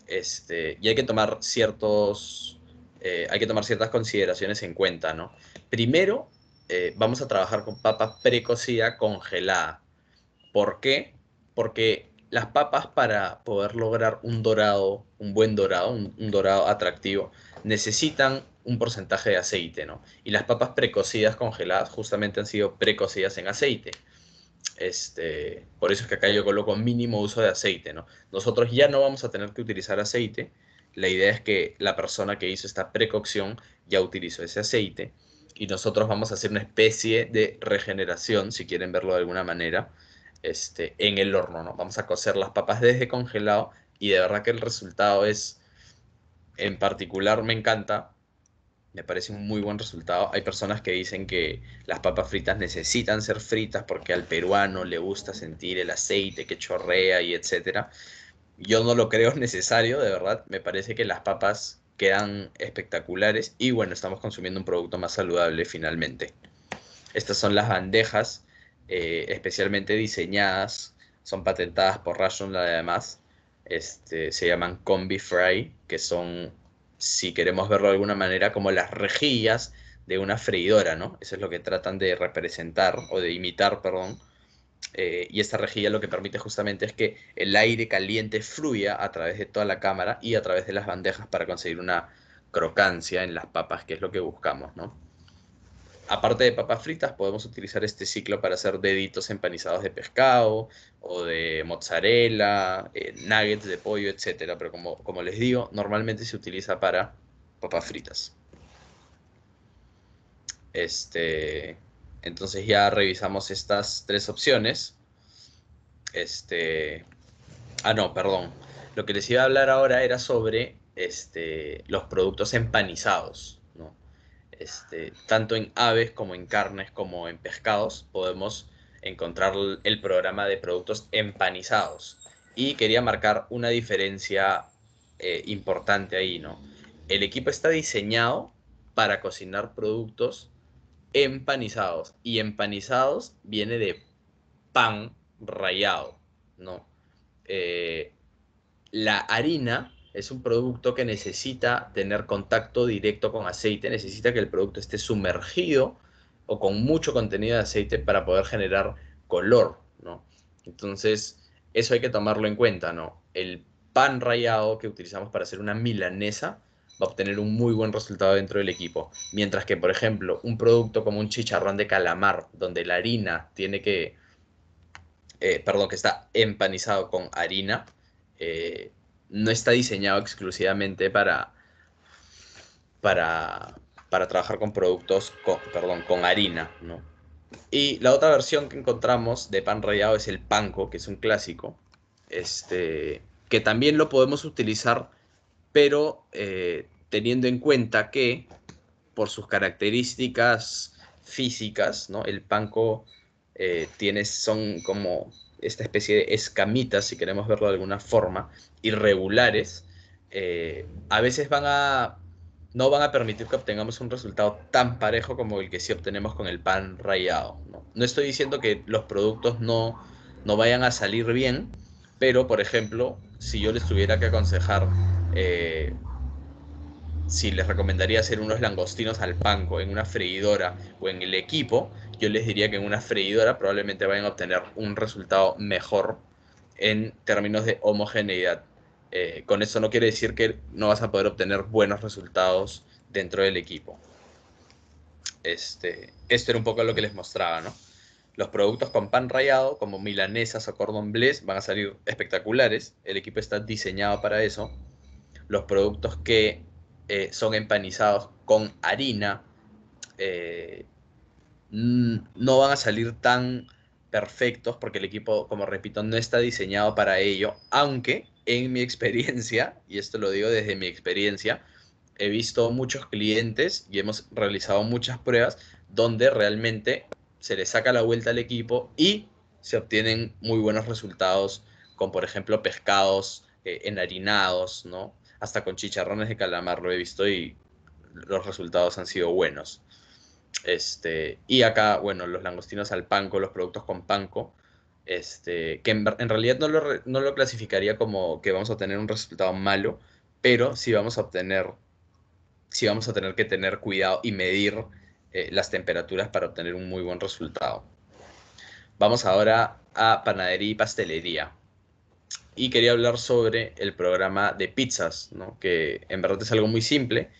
Este, y hay que tomar ciertos, eh, hay que tomar ciertas consideraciones en cuenta, ¿no? Primero, eh, vamos a trabajar con papas precocida congelada. ¿Por qué? Porque las papas para poder lograr un dorado, un buen dorado, un, dorado atractivo, necesitan un porcentaje de aceite, ¿no? Y las papas precocidas congeladas justamente han sido precocidas en aceite. Este, por eso es que acá yo coloco mínimo uso de aceite, ¿no? Nosotros ya no vamos a tener que utilizar aceite. La idea es que la persona que hizo esta precocción ya utilizó ese aceite y nosotros vamos a hacer una especie de regeneración, si quieren verlo de alguna manera, este, en el horno, ¿no? Vamos a cocer las papas desde congelado y de verdad que el resultado es, en particular me encanta, me parece un muy buen resultado. Hay personas que dicen que las papas fritas necesitan ser fritas porque al peruano le gusta sentir el aceite que chorrea y etcétera. Yo no lo creo [laughs] necesario, de verdad. Me parece que las papas quedan espectaculares y bueno, estamos consumiendo un producto más saludable finalmente. Estas son las bandejas eh, especialmente diseñadas, son patentadas por Ration además, este, se llaman Combi Fry, que son, si queremos verlo de alguna manera, como las rejillas de una freidora, ¿no? Eso es lo que tratan de representar o de imitar, perdón. Eh, y esta rejilla lo que permite justamente es que el aire caliente fluya a través de toda la cámara y a través de las bandejas para conseguir una crocancia en las papas, que es lo que buscamos, ¿no? Aparte de papas fritas, podemos utilizar este ciclo para hacer deditos empanizados de pescado o de mozzarella, eh, nuggets de pollo, etc. Pero como, como les digo, normalmente se utiliza para papas fritas. Este, entonces ya revisamos estas tres opciones. Este, ah, no, perdón. Lo que les iba a hablar ahora era sobre este, los productos empanizados. Este, tanto en aves como en carnes como en pescados podemos encontrar el programa de productos empanizados. Y quería marcar una diferencia eh, importante ahí, ¿no? El equipo está diseñado para cocinar productos empanizados. Y empanizados viene de pan rallado, ¿no? Eh, la harina es un producto que necesita tener contacto directo con aceite, necesita que el producto esté sumergido o con mucho contenido de aceite para poder generar color, ¿no? Entonces, eso hay que tomarlo en cuenta, ¿no? El pan rallado que utilizamos para hacer una milanesa va a obtener un muy buen resultado dentro del equipo. Mientras que, por ejemplo, un producto como un chicharrón de calamar, donde la harina tiene que, eh, perdón, que está empanizado con harina, eh, no está diseñado exclusivamente para, para, para trabajar con productos, con, perdón, con harina, ¿no? Y la otra versión que encontramos de pan rallado es el panko, que es un clásico, este, que también lo podemos utilizar, pero eh, teniendo en cuenta que por sus características físicas, ¿no? El panko eh, tiene, son como esta especie de escamitas, si queremos verlo de alguna forma, irregulares, eh, a veces van a, no van a permitir que obtengamos un resultado tan parejo como el que sí obtenemos con el pan rallado. No, estoy diciendo que los productos no, no vayan a salir bien, pero por ejemplo, si yo les tuviera que aconsejar eh, si les recomendaría hacer unos langostinos al panco en una freidora o en el equipo, yo les diría que en una freidora probablemente vayan a obtener un resultado mejor en términos de homogeneidad. Eh, con eso no quiere decir que no vas a poder obtener buenos resultados dentro del equipo. Este, esto era un poco lo que les mostraba, ¿no? Los productos con pan rallado, como milanesas o cordon bleu, van a salir espectaculares. El equipo está diseñado para eso. Los productos que eh, son empanizados con harina, eh, no van a salir tan perfectos porque el equipo, como repito, no está diseñado para ello, aunque en mi experiencia, y esto lo digo desde mi experiencia, he visto muchos clientes y hemos realizado muchas pruebas donde realmente se le saca la vuelta al equipo y se obtienen muy buenos resultados con, por ejemplo, pescados eh, enharinados, ¿no? Hasta con chicharrones de calamar lo he visto y los resultados han sido buenos. Este, y acá, bueno, los langostinos al panco, los productos con panco, este, que en, realidad no lo, no lo, clasificaría como que vamos a tener un resultado malo, pero sí vamos a obtener, sí vamos a tener que tener cuidado y medir eh, las temperaturas para obtener un muy buen resultado. Vamos ahora a panadería y pastelería. Y quería hablar sobre el programa de pizzas, ¿no? que en verdad es algo muy simple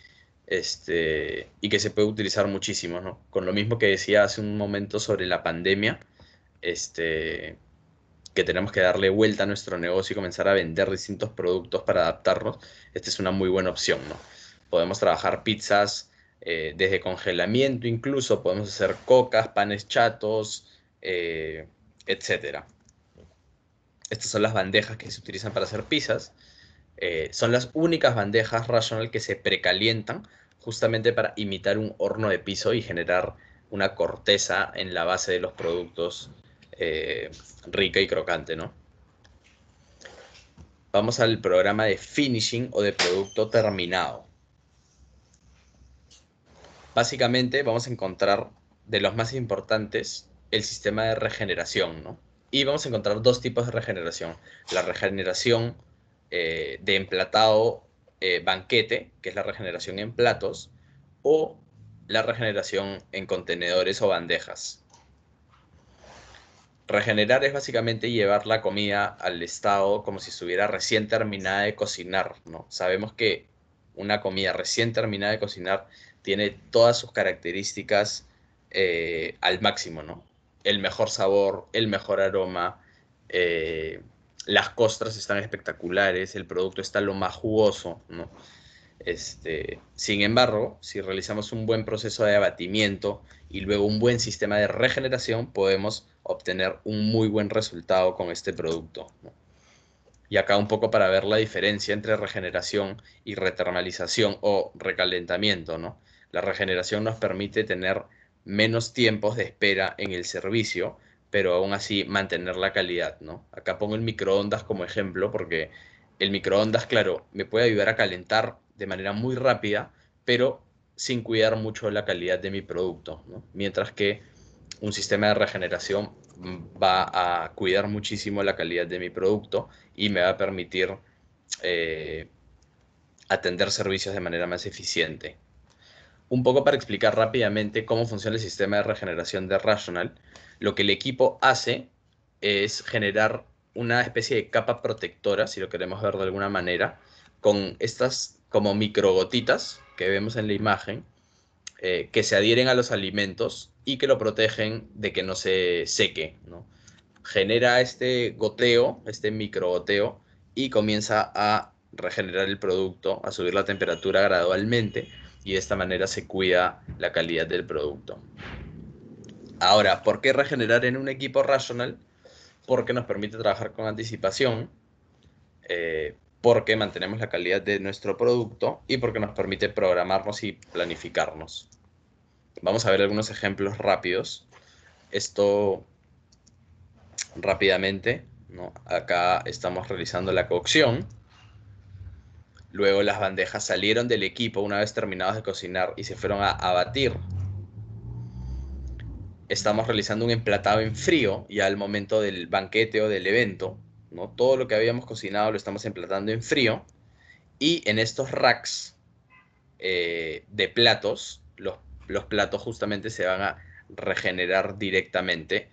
este, y que se puede utilizar muchísimo, ¿no? Con lo mismo que decía hace un momento sobre la pandemia, este, que tenemos que darle vuelta a nuestro negocio y comenzar a vender distintos productos para adaptarnos, esta es una muy buena opción, ¿no? Podemos trabajar pizzas eh, desde congelamiento incluso, podemos hacer cocas, panes chatos, eh, etc. Estas son las bandejas que se utilizan para hacer pizzas. Eh, son las únicas bandejas Rational que se precalientan justamente para imitar un horno de piso y generar una corteza en la base de los productos eh, rica y crocante, ¿no? Vamos al programa de finishing o de producto terminado. Básicamente vamos a encontrar de los más importantes el sistema de regeneración, ¿no? Y vamos a encontrar dos tipos de regeneración. La regeneración eh, de emplatado eh, banquete, que es la regeneración en platos, o la regeneración en contenedores o bandejas. Regenerar es básicamente llevar la comida al estado como si estuviera recién terminada de cocinar, ¿no? Sabemos que una comida recién terminada de cocinar tiene todas sus características eh, al máximo, ¿no? El mejor sabor, el mejor aroma, eh, las costras están espectaculares, el producto está lo más jugoso, ¿no? Este, sin embargo, si realizamos un buen proceso de abatimiento y luego un buen sistema de regeneración, podemos obtener un muy buen resultado con este producto. Y acá un poco para ver la diferencia entre regeneración y retermalización o recalentamiento. ¿no? La regeneración nos permite tener menos tiempos de espera en el servicio, pero aún así mantener la calidad, ¿no? Acá pongo el microondas como ejemplo porque el microondas, claro, me puede ayudar a calentar de manera muy rápida, pero sin cuidar mucho la calidad de mi producto. Mientras que un sistema de regeneración va a cuidar muchísimo la calidad de mi producto y me va a permitir eh, atender servicios de manera más eficiente. Un poco para explicar rápidamente cómo funciona el sistema de regeneración de Rational, lo que el equipo hace es generar una especie de capa protectora, si lo queremos ver de alguna manera, con estas como microgotitas que vemos en la imagen, eh, que se adhieren a los alimentos y que lo protegen de que no se seque. Genera este goteo, este microgoteo, y comienza a regenerar el producto, a subir la temperatura gradualmente, y de esta manera se cuida la calidad del producto. Ahora, ¿por qué regenerar en un equipo rational? Porque nos permite trabajar con anticipación, eh, porque mantenemos la calidad de nuestro producto y porque nos permite programarnos y planificarnos. Vamos a ver algunos ejemplos rápidos. Esto rápidamente, acá estamos realizando la cocción. Luego las bandejas salieron del equipo una vez terminados de cocinar y se fueron a abatir estamos realizando un emplatado en frío ya al momento del banquete o del evento. ¿no? Todo lo que habíamos cocinado lo estamos emplatando en frío. Y en estos racks eh, de platos, los, los platos justamente se van a regenerar directamente.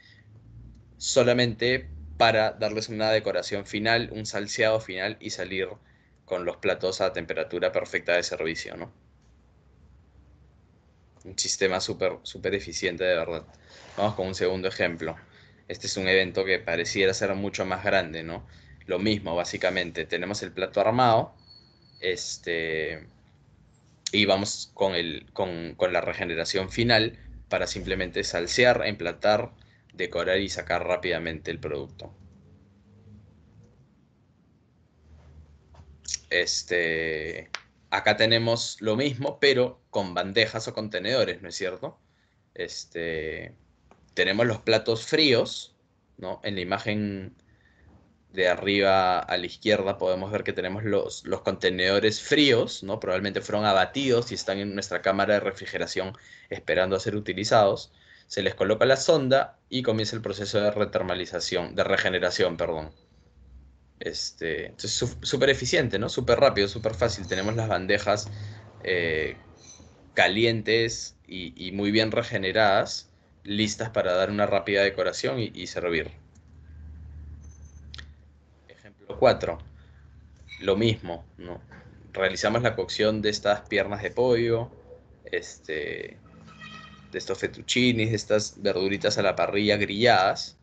Solamente para darles una decoración final, un salseado final y salir con los platos a temperatura perfecta de servicio, ¿no? Un sistema súper super eficiente de verdad. Vamos con un segundo ejemplo. Este es un evento que pareciera ser mucho más grande, ¿no? Lo mismo, básicamente. Tenemos el plato armado. Este. Y vamos con, el, con, con la regeneración final para simplemente salsear, emplatar, decorar y sacar rápidamente el producto. Este, acá tenemos lo mismo, pero con bandejas o contenedores, ¿no es cierto? Este, tenemos los platos fríos, ¿no? En la imagen de arriba a la izquierda podemos ver que tenemos los, los contenedores fríos, ¿no? Probablemente fueron abatidos y están en nuestra cámara de refrigeración esperando a ser utilizados. Se les coloca la sonda y comienza el proceso de retermalización, de regeneración, perdón. Este, entonces, súper eficiente, ¿no? Súper rápido, súper fácil. Tenemos las bandejas eh, calientes y, muy bien regeneradas, listas para dar una rápida decoración y, servir. Ejemplo 4. Lo mismo, ¿no? Realizamos la cocción de estas piernas de pollo, este, de estos fettuccinis, de estas verduritas a la parrilla grilladas.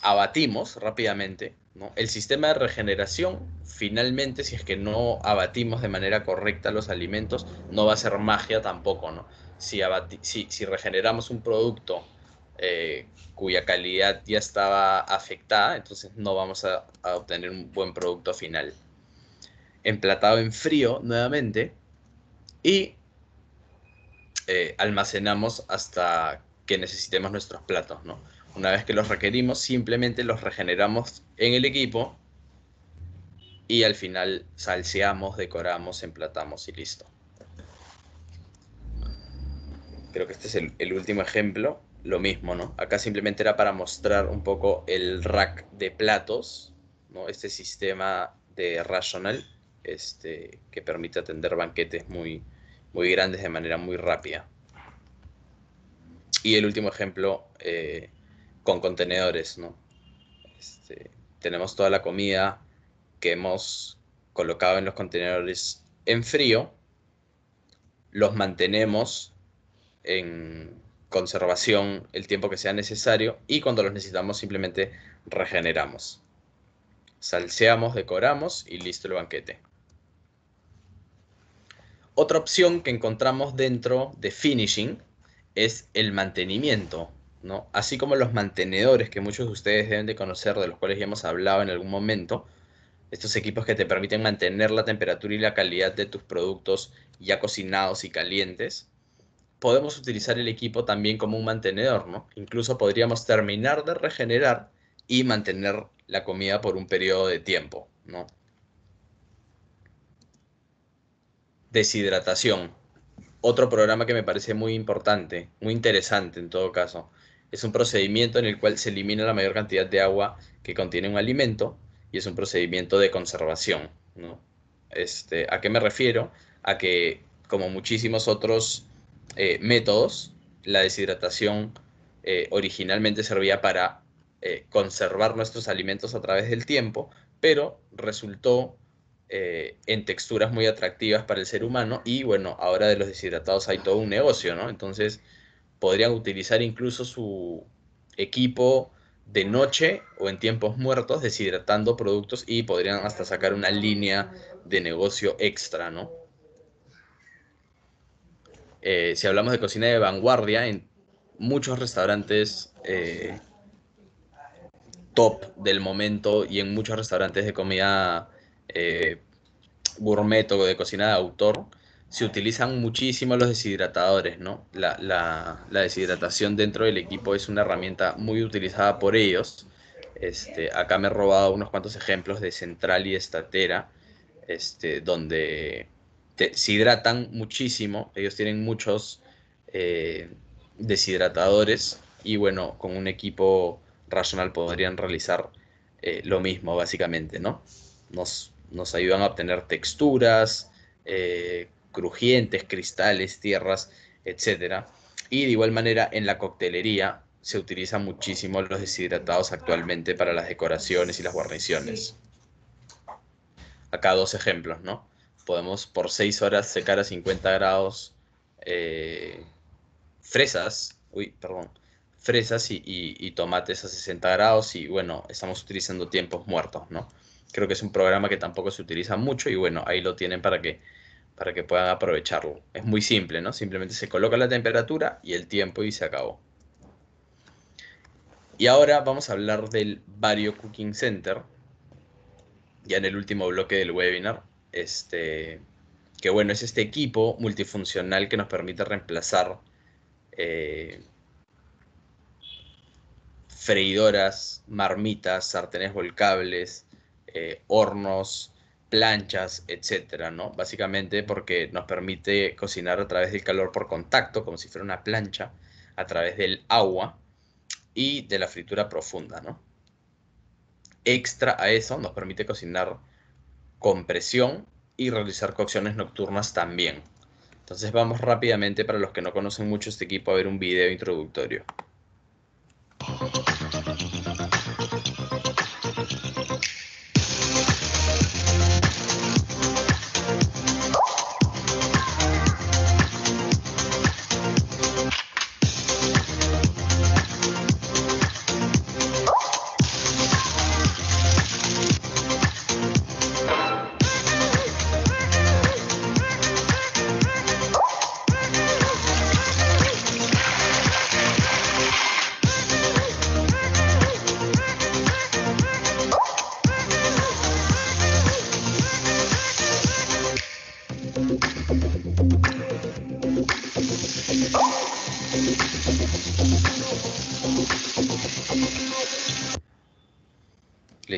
Abatimos rápidamente el sistema de regeneración, finalmente, si es que no abatimos de manera correcta los alimentos, no va a ser magia tampoco, ¿no? Si, regeneramos un producto eh, cuya calidad ya estaba afectada, entonces no vamos a, obtener un buen producto final. Emplatado en frío nuevamente y eh, almacenamos hasta que necesitemos nuestros platos, ¿no? Una vez que los requerimos, simplemente los regeneramos en el equipo y al final salseamos, decoramos, emplatamos y listo. Creo que este es el, último ejemplo. Lo mismo, ¿no? Acá simplemente era para mostrar un poco el rack de platos, ¿no? Este sistema de Rational este, que permite atender banquetes muy, muy grandes de manera muy rápida. Y el último ejemplo, eh, con contenedores, ¿no? Este, tenemos toda la comida que hemos colocado en los contenedores en frío, los mantenemos en conservación el tiempo que sea necesario y cuando los necesitamos simplemente regeneramos. Salseamos, decoramos y listo el banquete. Otra opción que encontramos dentro de finishing es el mantenimiento Así como los mantenedores que muchos de ustedes deben de conocer, de los cuales ya hemos hablado en algún momento, estos equipos que te permiten mantener la temperatura y la calidad de tus productos ya cocinados y calientes, podemos utilizar el equipo también como un mantenedor. Incluso podríamos terminar de regenerar y mantener la comida por un periodo de tiempo, ¿no? Deshidratación. Otro programa que me parece muy importante, muy interesante en todo caso es un procedimiento en el cual se elimina la mayor cantidad de agua que contiene un alimento y es un procedimiento de conservación. Este, ¿A qué me refiero? A que, como muchísimos otros eh, métodos, la deshidratación eh, originalmente servía para eh, conservar nuestros alimentos a través del tiempo, pero resultó en texturas muy atractivas para el ser humano y bueno, ahora de los deshidratados hay todo un negocio, ¿no? Entonces, podrían utilizar incluso su equipo de noche o en tiempos muertos deshidratando productos y podrían hasta sacar una línea de negocio extra, ¿no? Eh, si hablamos de cocina de vanguardia, en muchos restaurantes eh, top del momento y en muchos restaurantes de comida eh, gourmet o de cocina de autor, se utilizan muchísimo los deshidratadores, ¿no? La, deshidratación dentro del equipo es una herramienta muy utilizada por ellos. Este, acá me he robado unos cuantos ejemplos de Central y Estatera, este, donde se hidratan muchísimo. Ellos tienen muchos eh, deshidratadores y bueno, con un equipo racional podrían realizar eh, lo mismo básicamente, ¿no? Nos, nos ayudan a obtener texturas, eh, crujientes, cristales, tierras, etc. Y de igual manera en la coctelería se utilizan muchísimo los deshidratados actualmente para las decoraciones y las guarniciones. Acá dos ejemplos, ¿no? Podemos por 6 horas secar a 50 grados eh, fresas, uy, perdón, fresas y, y, tomates a 60 grados y bueno, estamos utilizando tiempos muertos, ¿no? Creo que es un programa que tampoco se utiliza mucho y bueno, ahí lo tienen para que para que puedan aprovecharlo. Es muy simple, ¿no? Simplemente se coloca la temperatura y el tiempo y se acabó. Y ahora vamos a hablar del Vario Cooking Center, ya en el último bloque del webinar. Este, que bueno, es este equipo multifuncional que nos permite reemplazar eh, freidoras, marmitas, sartenes volcables, eh, hornos, planchas, etcétera, ¿no? Básicamente porque nos permite cocinar a través del calor por contacto, como si fuera una plancha, a través del agua y de la fritura profunda, ¿no? Extra a eso nos permite cocinar con presión y realizar cocciones nocturnas también. Entonces vamos rápidamente, para los que no conocen mucho este equipo, a ver un video introductorio.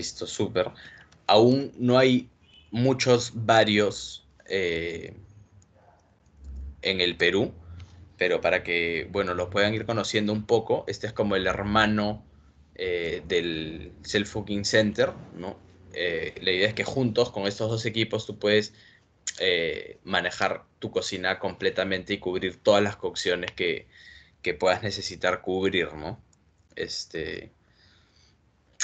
Listo, súper. Aún no hay muchos varios eh, en el Perú, pero para que, bueno, los puedan ir conociendo un poco, este es como el hermano eh, del Self Cooking Center, ¿no? Eh, la idea es que juntos con estos dos equipos tú puedes manejar tu cocina completamente y cubrir todas las cocciones que, que puedas necesitar cubrir, ¿no? Este,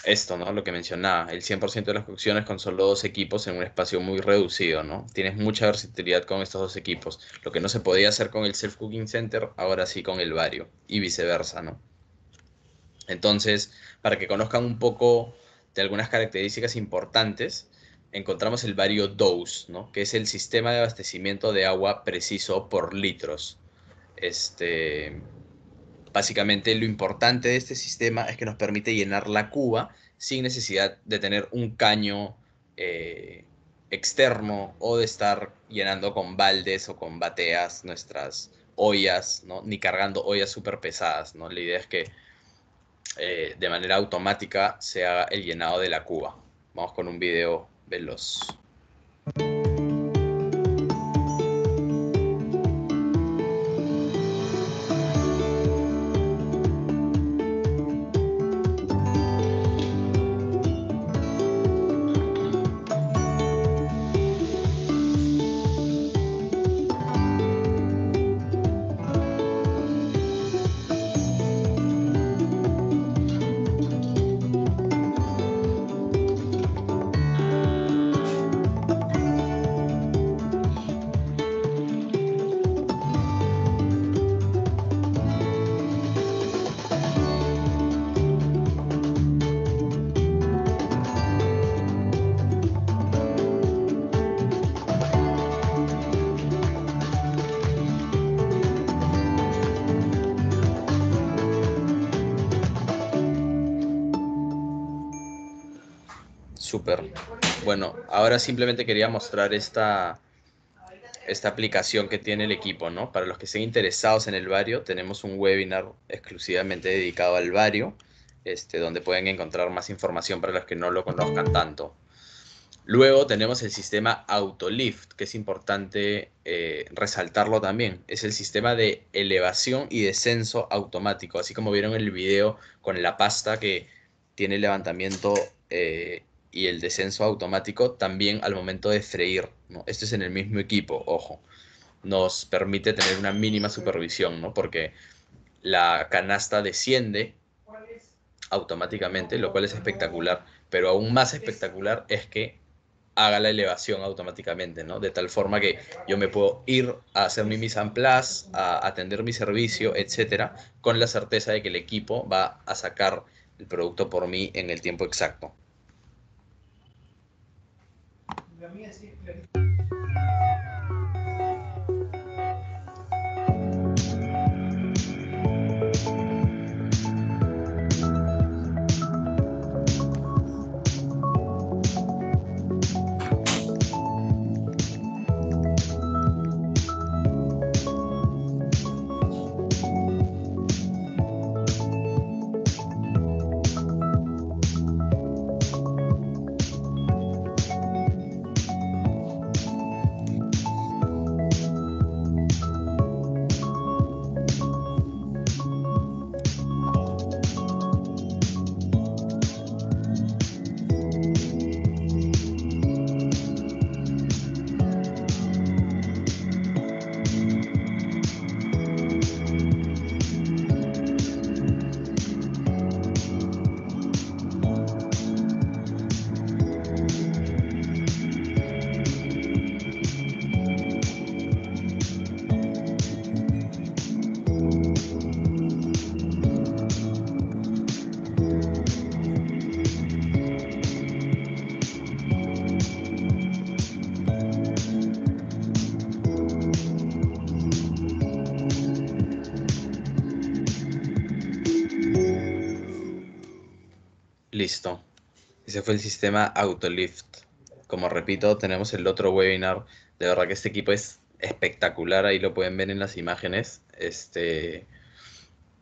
esto, ¿no? Lo que mencionaba, el 100% de las cocciones con solo dos equipos en un espacio muy reducido, ¿no? Tienes mucha versatilidad con estos dos equipos. Lo que no se podía hacer con el Self Cooking Center, ahora sí con el Vario y viceversa, ¿no? Entonces, para que conozcan un poco de algunas características importantes, encontramos el Vario Dose, ¿no? Que es el sistema de abastecimiento de agua preciso por litros. Este, Básicamente lo importante de este sistema es que nos permite llenar la cuba sin necesidad de tener un caño eh, externo o de estar llenando con baldes o con bateas nuestras ollas, ¿no? ni cargando ollas súper pesadas. ¿no? La idea es que eh, de manera automática se haga el llenado de la cuba. Vamos con un video veloz. Súper. Bueno, ahora simplemente quería mostrar esta, esta aplicación que tiene el equipo, ¿no? Para los que estén interesados en el Vario, tenemos un webinar exclusivamente dedicado al Vario, este, donde pueden encontrar más información para los que no lo conozcan tanto. Luego tenemos el sistema Autolift, que es importante eh, resaltarlo también. Es el sistema de elevación y descenso automático, así como vieron el video con la pasta que tiene levantamiento eh, y el descenso automático también al momento de freír. ¿no? Esto es en el mismo equipo, ojo. Nos permite tener una mínima supervisión, ¿no? Porque la canasta desciende automáticamente, lo cual es espectacular. Pero aún más espectacular es que haga la elevación automáticamente, ¿no? De tal forma que yo me puedo ir a hacer mi mise en place, a atender mi servicio, etcétera, con la certeza de que el equipo va a sacar el producto por mí en el tiempo exacto. La mía sí Listo. Ese fue el sistema Autolift. Como repito, tenemos el otro webinar. De verdad que este equipo es espectacular. Ahí lo pueden ver en las imágenes. Este,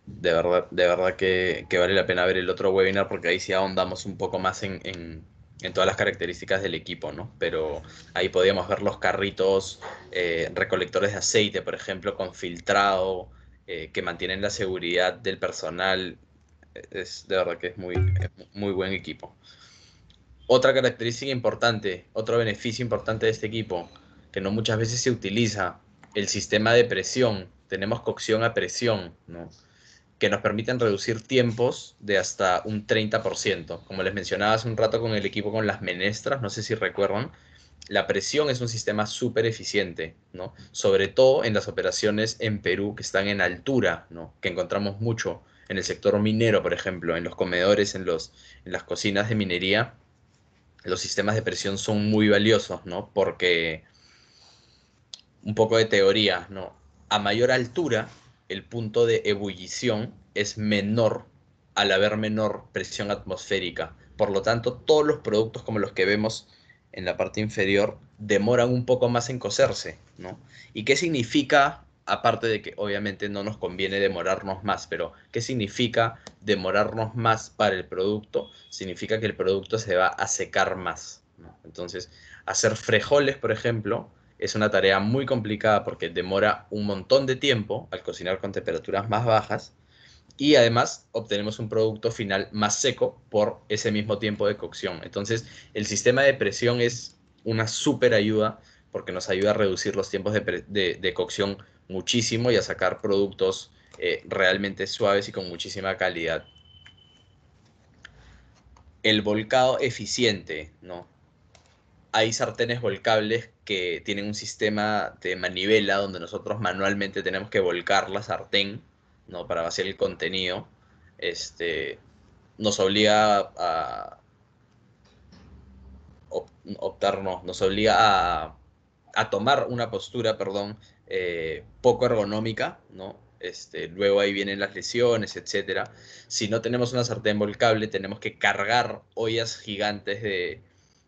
de verdad, de verdad que, vale la pena ver el otro webinar porque ahí sí ahondamos un poco más en, todas las características del equipo, ¿no? Pero ahí podíamos ver los carritos eh, recolectores de aceite, por ejemplo, con filtrado, eh, que mantienen la seguridad del personal. Es de verdad que es muy, muy buen equipo. Otra característica importante, otro beneficio importante de este equipo, que no muchas veces se utiliza, el sistema de presión. Tenemos cocción a presión, ¿no? que nos permiten reducir tiempos de hasta un 30%. Como les mencionaba hace un rato con el equipo con las menestras, no sé si recuerdan, la presión es un sistema súper eficiente, ¿no? Sobre todo en las operaciones en Perú que están en altura, ¿no? Que encontramos mucho en el sector minero, por ejemplo, en los comedores, en, los, las cocinas de minería, los sistemas de presión son muy valiosos, ¿no? Porque un poco de teoría, ¿no? A mayor altura, el punto de ebullición es menor al haber menor presión atmosférica. Por lo tanto, todos los productos como los que vemos en la parte inferior demoran un poco más en cocerse, ¿no? ¿Y qué significa, aparte de que obviamente no nos conviene demorarnos más, pero qué significa demorarnos más para el producto? Significa que el producto se va a secar más, Entonces, hacer frejoles, por ejemplo, es una tarea muy complicada porque demora un montón de tiempo al cocinar con temperaturas más bajas y además obtenemos un producto final más seco por ese mismo tiempo de cocción. Entonces el sistema de presión es una súper ayuda porque nos ayuda a reducir los tiempos de, cocción muchísimo y a sacar productos eh, realmente suaves y con muchísima calidad. El volcado eficiente, ¿no? hay sartenes volcables que tienen un sistema de manivela donde nosotros manualmente tenemos que volcar la sartén ¿no? para vaciar el contenido. Este, nos obliga a optarnos, nos obliga a, a tomar una postura, perdón, eh, poco ergonómica, ¿no? Este, luego ahí vienen las lesiones, etc. Si no tenemos una sartén volcable, tenemos que cargar ollas gigantes de,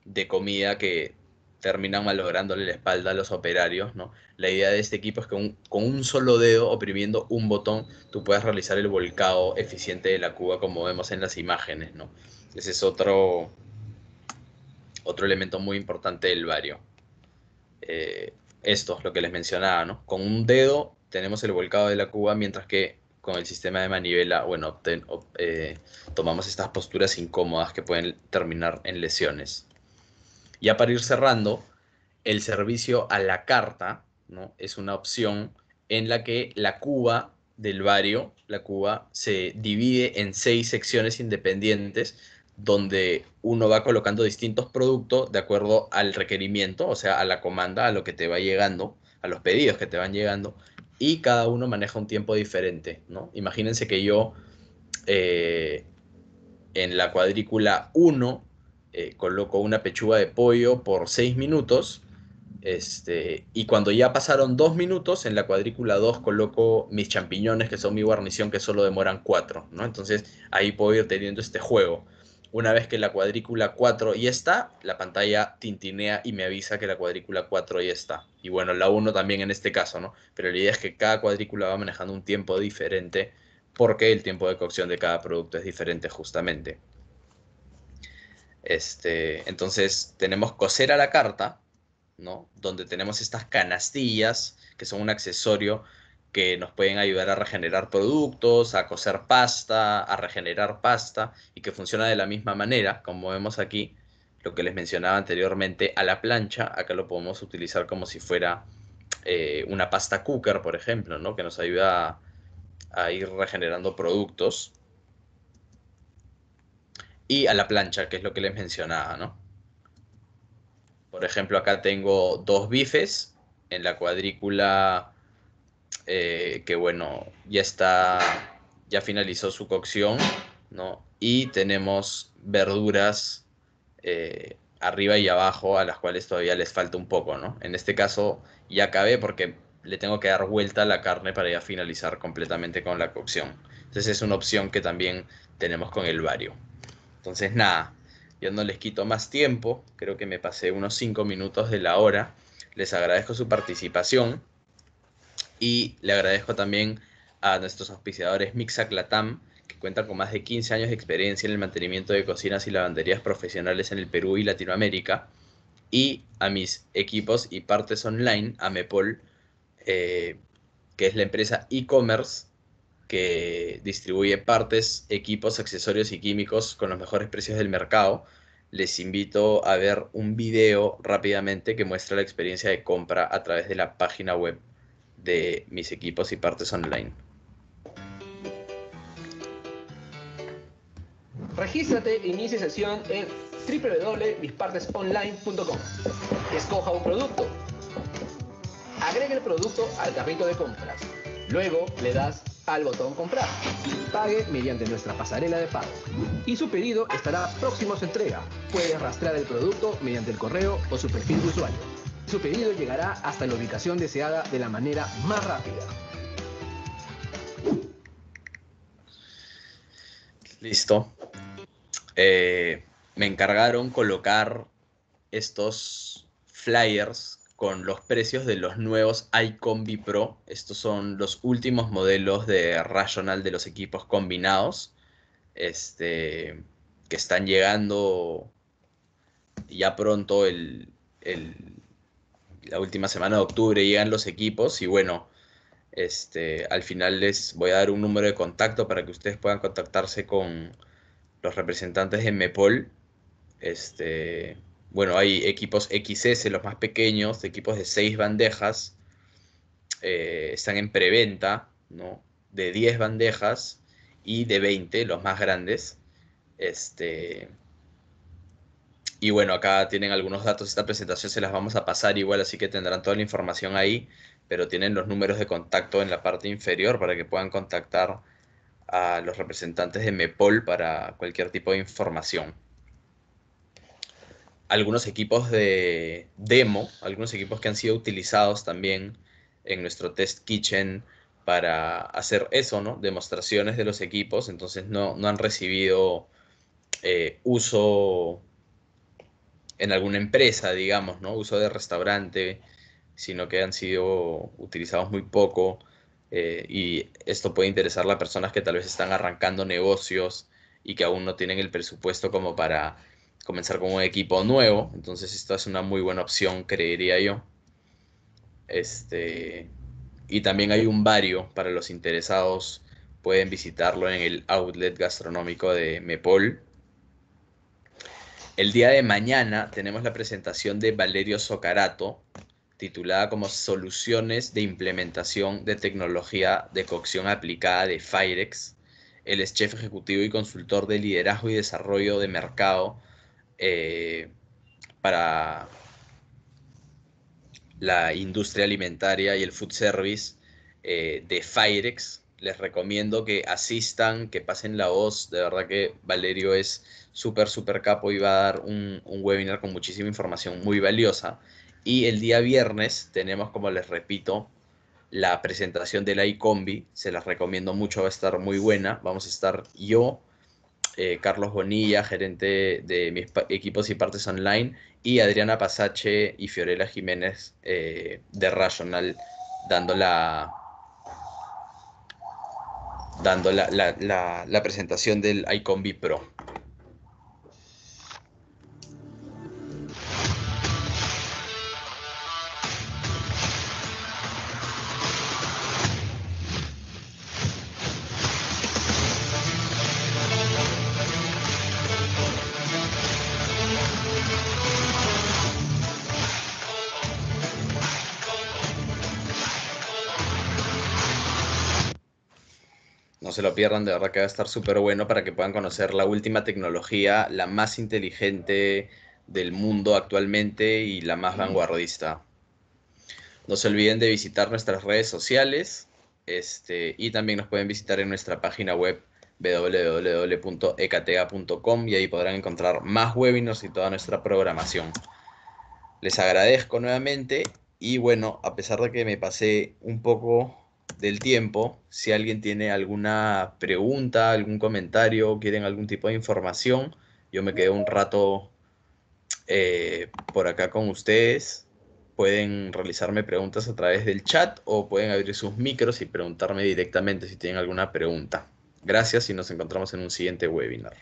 de comida que terminan malográndole la espalda a los operarios, ¿no? La idea de este equipo es que con un solo dedo, oprimiendo un botón, tú puedas realizar el volcado eficiente de la cuba como vemos en las imágenes, ¿no? Ese es otro, otro elemento muy importante del vario. Eh, esto es lo que les mencionaba, ¿no? Con un dedo tenemos el volcado de la cuba, mientras que con el sistema de manivela, bueno, eh, tomamos estas posturas incómodas que pueden terminar en lesiones. Ya para ir cerrando, el servicio a la carta ¿no? es una opción en la que la cuba del barrio, la cuba, se divide en seis secciones independientes donde uno va colocando distintos productos de acuerdo al requerimiento, o sea, a la comanda, a lo que te va llegando, a los pedidos que te van llegando, y cada uno maneja un tiempo diferente, ¿no? Imagínense que yo eh, en la cuadrícula 1 eh, coloco una pechuga de pollo por 6 minutos. Este, y cuando ya pasaron 2 minutos, en la cuadrícula 2 coloco mis champiñones, que son mi guarnición, que solo demoran 4. ¿no? Entonces ahí puedo ir teniendo este juego. Una vez que la cuadrícula 4 ya está, la pantalla tintinea y me avisa que la cuadrícula 4 ya está. Y bueno, la 1 también en este caso, ¿no? Pero la idea es que cada cuadrícula va manejando un tiempo diferente porque el tiempo de cocción de cada producto es diferente justamente. Este, entonces tenemos coser a la carta, ¿no? Donde tenemos estas canastillas, que son un accesorio que nos pueden ayudar a regenerar productos, a coser pasta, a regenerar pasta y que funciona de la misma manera, como vemos aquí, lo que les mencionaba anteriormente, a la plancha, acá lo podemos utilizar como si fuera eh, una pasta cooker, por ejemplo, ¿no? Que nos ayuda a ir regenerando productos y a la plancha, que es lo que les mencionaba, ¿no? Por ejemplo, acá tengo dos bifes en la cuadrícula eh, que, bueno, ya está, ya finalizó su cocción, ¿no? Y tenemos verduras eh, arriba y abajo a las cuales todavía les falta un poco, ¿no? En este caso ya acabé porque le tengo que dar vuelta a la carne para ya finalizar completamente con la cocción. Entonces es una opción que también tenemos con el vario. Entonces, nada, yo no les quito más tiempo, creo que me pasé unos cinco minutos de la hora. Les agradezco su participación y le agradezco también a nuestros auspiciadores Mixac Latam, que cuentan con más de 15 años de experiencia en el mantenimiento de cocinas y lavanderías profesionales en el Perú y Latinoamérica, y a mis equipos y partes online, a Mepol, eh, que es la empresa e-commerce que distribuye partes, equipos, accesorios y químicos con los mejores precios del mercado. Les invito a ver un video rápidamente que muestra la experiencia de compra a través de la página web de mis equipos y partes online. Regístrate e inicie sesión en www.mispartesonline.com. Escoja un producto. Agregue el producto al carrito de compras. Luego le das al botón comprar. Pague mediante nuestra pasarela de pago. Y su pedido estará próximo a su entrega. Puede rastrear el producto mediante el correo o su perfil de usuario. Su pedido llegará hasta la ubicación deseada de la manera más rápida. Listo. Eh, me encargaron colocar estos flyers con los precios de los nuevos iCombi Pro. Estos son los últimos modelos de Rational de los equipos combinados. Este, que están llegando ya pronto el, la última semana de octubre llegan los equipos y bueno, este, al final les voy a dar un número de contacto para que ustedes puedan contactarse con los representantes de MEPOL. Este, bueno, hay equipos XS, los más pequeños, equipos de 6 bandejas, eh, están en preventa, ¿no? De 10 bandejas y de 20, los más grandes. Este, y bueno, acá tienen algunos datos. Esta presentación se las vamos a pasar igual, así que tendrán toda la información ahí, pero tienen los números de contacto en la parte inferior para que puedan contactar a los representantes de MEPOL para cualquier tipo de información algunos equipos de demo, algunos equipos que han sido utilizados también en nuestro test kitchen para hacer eso, ¿no? Demostraciones de los equipos, entonces no, han recibido eh, uso en alguna empresa, digamos, ¿no? Uso de restaurante, sino que han sido utilizados muy poco. Eh, y esto puede interesar a personas que tal vez están arrancando negocios y que aún no tienen el presupuesto como para comenzar con un equipo nuevo. Entonces, esta es una muy buena opción, creería yo. Este, y también hay un vario para los interesados. Pueden visitarlo en el outlet gastronómico de Mepol. El día de mañana tenemos la presentación de Valerio Socarato, titulada como Soluciones de implementación de tecnología de cocción aplicada de Firex. Él es chef ejecutivo y consultor de liderazgo y desarrollo de mercado eh, para la industria alimentaria y el food service eh, de Firex. Les recomiendo que asistan, que pasen la voz. De verdad que Valerio es súper, súper capo y a dar un, un webinar con muchísima información muy valiosa. Y el día viernes tenemos, como les repito, la presentación de la iCombi. Se las recomiendo mucho, va a estar muy buena. Vamos a estar yo, eh, Carlos Bonilla, gerente de mis equipos y partes online, y Adriana Pasache y Fiorella Jiménez eh, de Rational, dando la, dando la, la presentación del Icon Pro. Se lo pierdan, de verdad que va a estar súper bueno para que puedan conocer la última tecnología, la más inteligente del mundo actualmente y la más vanguardista. No se olviden de visitar nuestras redes sociales este, y también nos pueden visitar en nuestra página web www.ecatega.com y ahí podrán encontrar más webinars y toda nuestra programación. Les agradezco nuevamente y bueno, a pesar de que me pasé un poco del tiempo. Si alguien tiene alguna pregunta, algún comentario, quieren algún tipo de información, Yo me quedé un rato eh, por acá con ustedes. Pueden realizarme preguntas a través del chat o pueden abrir sus micros y preguntarme directamente si tienen alguna pregunta. Gracias y nos encontramos en un siguiente webinar.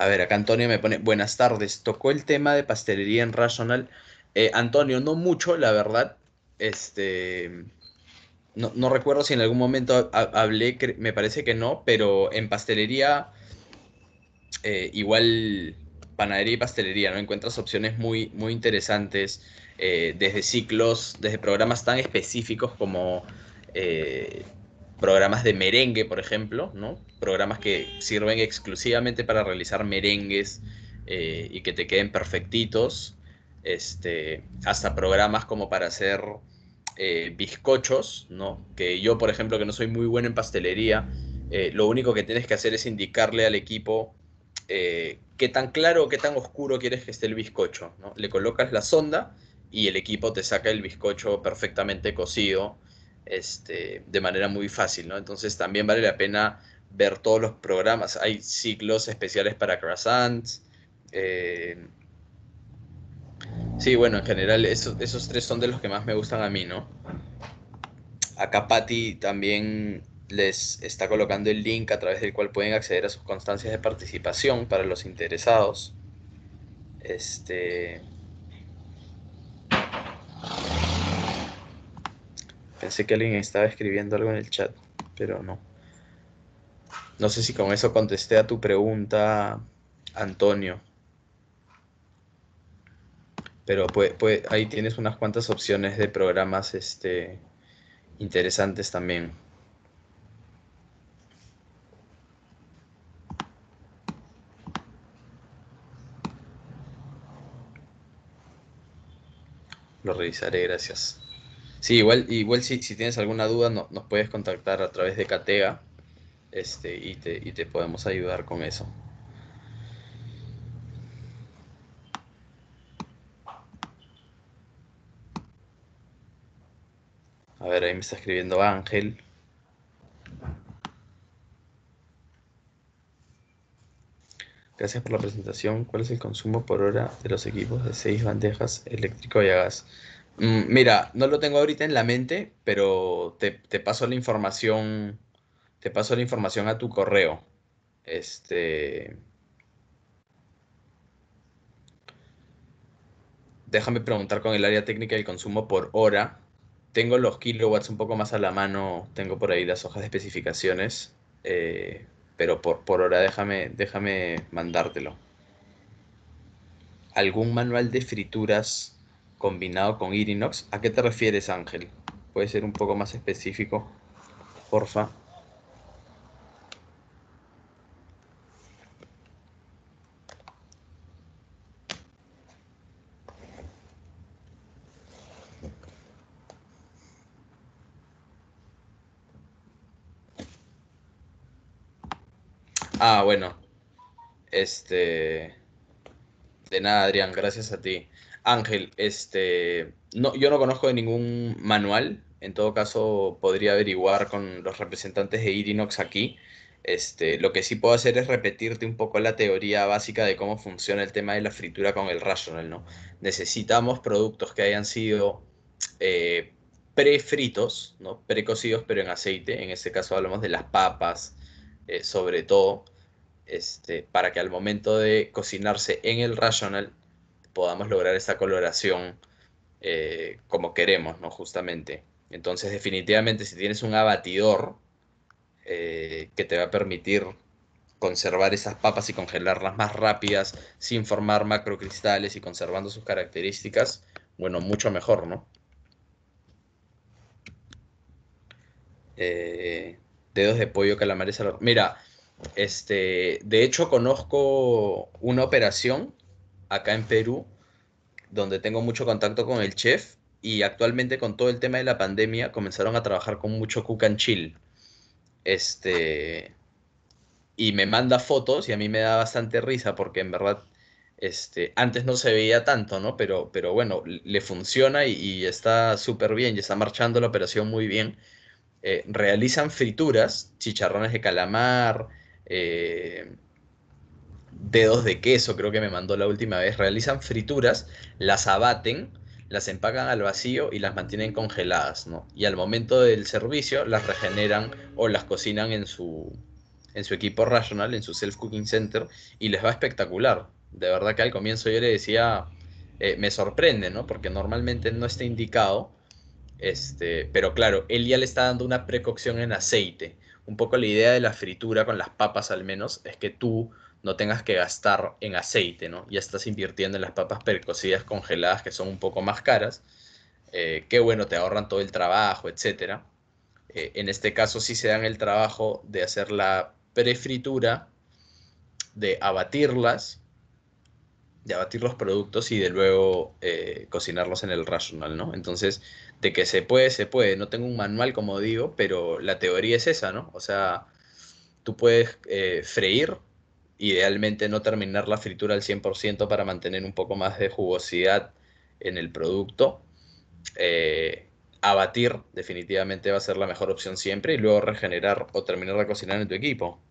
A ver, acá Antonio me pone, buenas tardes, tocó el tema de pastelería en Rational. Eh, Antonio, no mucho, la verdad. Este, no, recuerdo si en algún momento hablé, me parece que no, pero en pastelería, eh, igual panadería y pastelería, ¿no? Encuentras opciones muy, muy interesantes, eh, desde ciclos, desde programas tan específicos como programas de merengue, por ejemplo, ¿no? Programas que sirven exclusivamente para realizar merengues eh, y que te queden perfectitos, este, hasta programas como para hacer eh, bizcochos, ¿no? Que yo, por ejemplo, que no soy muy bueno en pastelería, eh, lo único que tienes que hacer es indicarle al equipo qué tan claro o qué tan oscuro quieres que esté el bizcocho, ¿no? Le colocas la sonda y el equipo te saca el bizcocho perfectamente cocido este, de manera muy fácil, ¿no? Entonces también vale la pena ver todos los programas. Hay ciclos especiales para croissants. Eh, sí, bueno, en general esos, esos tres son de los que más me gustan a mí, ¿no? Acá Patti también les está colocando el link a través del cual pueden acceder a sus constancias de participación para los interesados. Este. Pensé que alguien estaba escribiendo algo en el chat, pero no. No sé si con eso contesté a tu pregunta, Antonio. Pero pues, ahí tienes unas cuantas opciones de programas este, interesantes también. Lo revisaré, gracias. Sí, igual, igual si, tienes alguna duda no, nos puedes contactar a través de Catega este, y, te, y te podemos ayudar con eso. A ver, ahí me está escribiendo Ángel. Gracias por la presentación. ¿Cuál es el consumo por hora de los equipos de seis bandejas eléctrico y a gas? Mm, mira, no lo tengo ahorita en la mente, pero te, paso la información. Te paso la información a tu correo. Este. Déjame preguntar con el área técnica del consumo por hora. Tengo los kilowatts un poco más a la mano. Tengo por ahí las hojas de especificaciones. Eh, pero por, por hora déjame, déjame mandártelo. ¿Algún manual de frituras combinado con Irinox. ¿A qué te refieres, Ángel? Puede ser un poco más específico, porfa. Ah, bueno. Este. De nada, Adrián, gracias a ti. Ángel, este, no, yo no conozco de ningún manual. En todo caso, podría averiguar con los representantes de Irinox aquí. Este, lo que sí puedo hacer es repetirte un poco la teoría básica de cómo funciona el tema de la fritura con el rational, ¿no? Necesitamos productos que hayan sido eh, prefritos, ¿no? Precocidos, pero en aceite. En este caso hablamos de las papas, eh, sobre todo, este, para que al momento de cocinarse en el rational podamos lograr esta coloración eh, como queremos, ¿no? Justamente. Entonces, definitivamente, si tienes un abatidor eh, que te va a permitir conservar esas papas y congelarlas más rápidas sin formar macrocristales y conservando sus características, bueno, mucho mejor, ¿no? Eh, dedos de pollo, calamares al Mira, Este, de hecho, conozco una operación acá en Perú donde tengo mucho contacto con el chef y actualmente con todo el tema de la pandemia comenzaron a trabajar con mucho cook chill. Este, y me manda fotos y a mí me da bastante risa porque en verdad este, antes no se veía tanto, ¿no? Pero, pero bueno, le funciona y, está súper bien y está marchando la operación muy bien. Eh, realizan frituras, chicharrones de calamar, eh, dedos de queso, creo que me mandó la última vez. Realizan frituras, las abaten, las empacan al vacío y las mantienen congeladas, ¿no? Y al momento del servicio las regeneran o las cocinan en su, en su equipo Rational, en su Self-Cooking Center, y les va espectacular. De verdad que al comienzo yo le decía, eh, me sorprende, ¿no? Porque normalmente no está indicado, este, pero claro, él ya le está dando una precocción en aceite. Un poco la idea de la fritura con las papas al menos es que tú no tengas que gastar en aceite, ¿no? Ya estás invirtiendo en las papas precocidas congeladas que son un poco más caras. Eh, qué bueno, te ahorran todo el trabajo, etc. Eh, en este caso sí se dan el trabajo de hacer la prefritura, de abatirlas, de abatir los productos y de luego eh, cocinarlos en el rational, ¿no? Entonces, de que se puede, se puede. No tengo un manual, como digo, pero la teoría es esa, ¿no? O sea, tú puedes eh, freír, idealmente no terminar la fritura al 100% para mantener un poco más de jugosidad en el producto. Eh, abatir definitivamente va a ser la mejor opción siempre y luego regenerar o terminar de cocinar en tu equipo.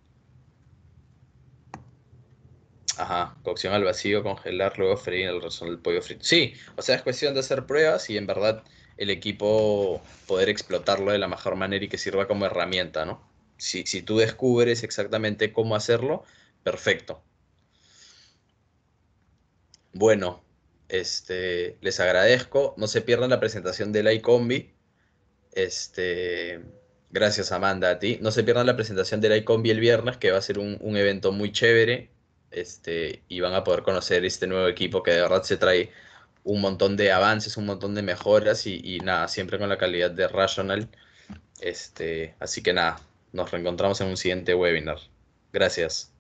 Ajá, cocción al vacío, congelar, luego freír el resto del pollo frito. Sí, o sea, es cuestión de hacer pruebas y en verdad el equipo poder explotarlo de la mejor manera y que sirva como herramienta, ¿no? Si, si tú descubres exactamente cómo hacerlo, perfecto. Bueno, este, les agradezco. No se pierdan la presentación del iCombi. Este, gracias Amanda a ti. No se pierdan la presentación del iCombi el viernes, que va a ser un, evento muy chévere. Este, y van a poder conocer este nuevo equipo que de verdad se trae un montón de avances, un montón de mejoras y, nada, siempre con la calidad de Rational. Este, así que nada, nos reencontramos en un siguiente webinar. Gracias.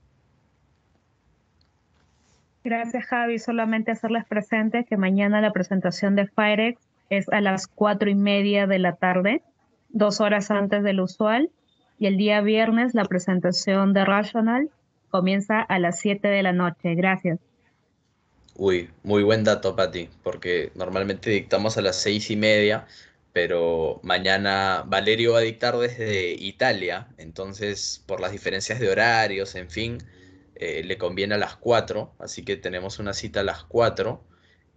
Gracias, Javi. Solamente hacerles presente que mañana la presentación de Firex es a las cuatro y media de la tarde, dos horas antes del usual. Y el día viernes la presentación de Rational comienza a las siete de la noche. Gracias. Uy, muy buen dato, Pati, porque normalmente dictamos a las seis y media, pero mañana Valerio va a dictar desde Italia, entonces por las diferencias de horarios, en fin, eh, le conviene a las 4, así que tenemos una cita a las 4.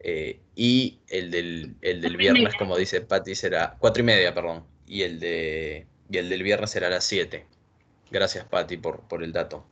Eh, y el del, el del viernes, como dice Patti, será 4 y media, perdón. Y el, de, y el del viernes será a las 7. Gracias, Patti, por, por el dato.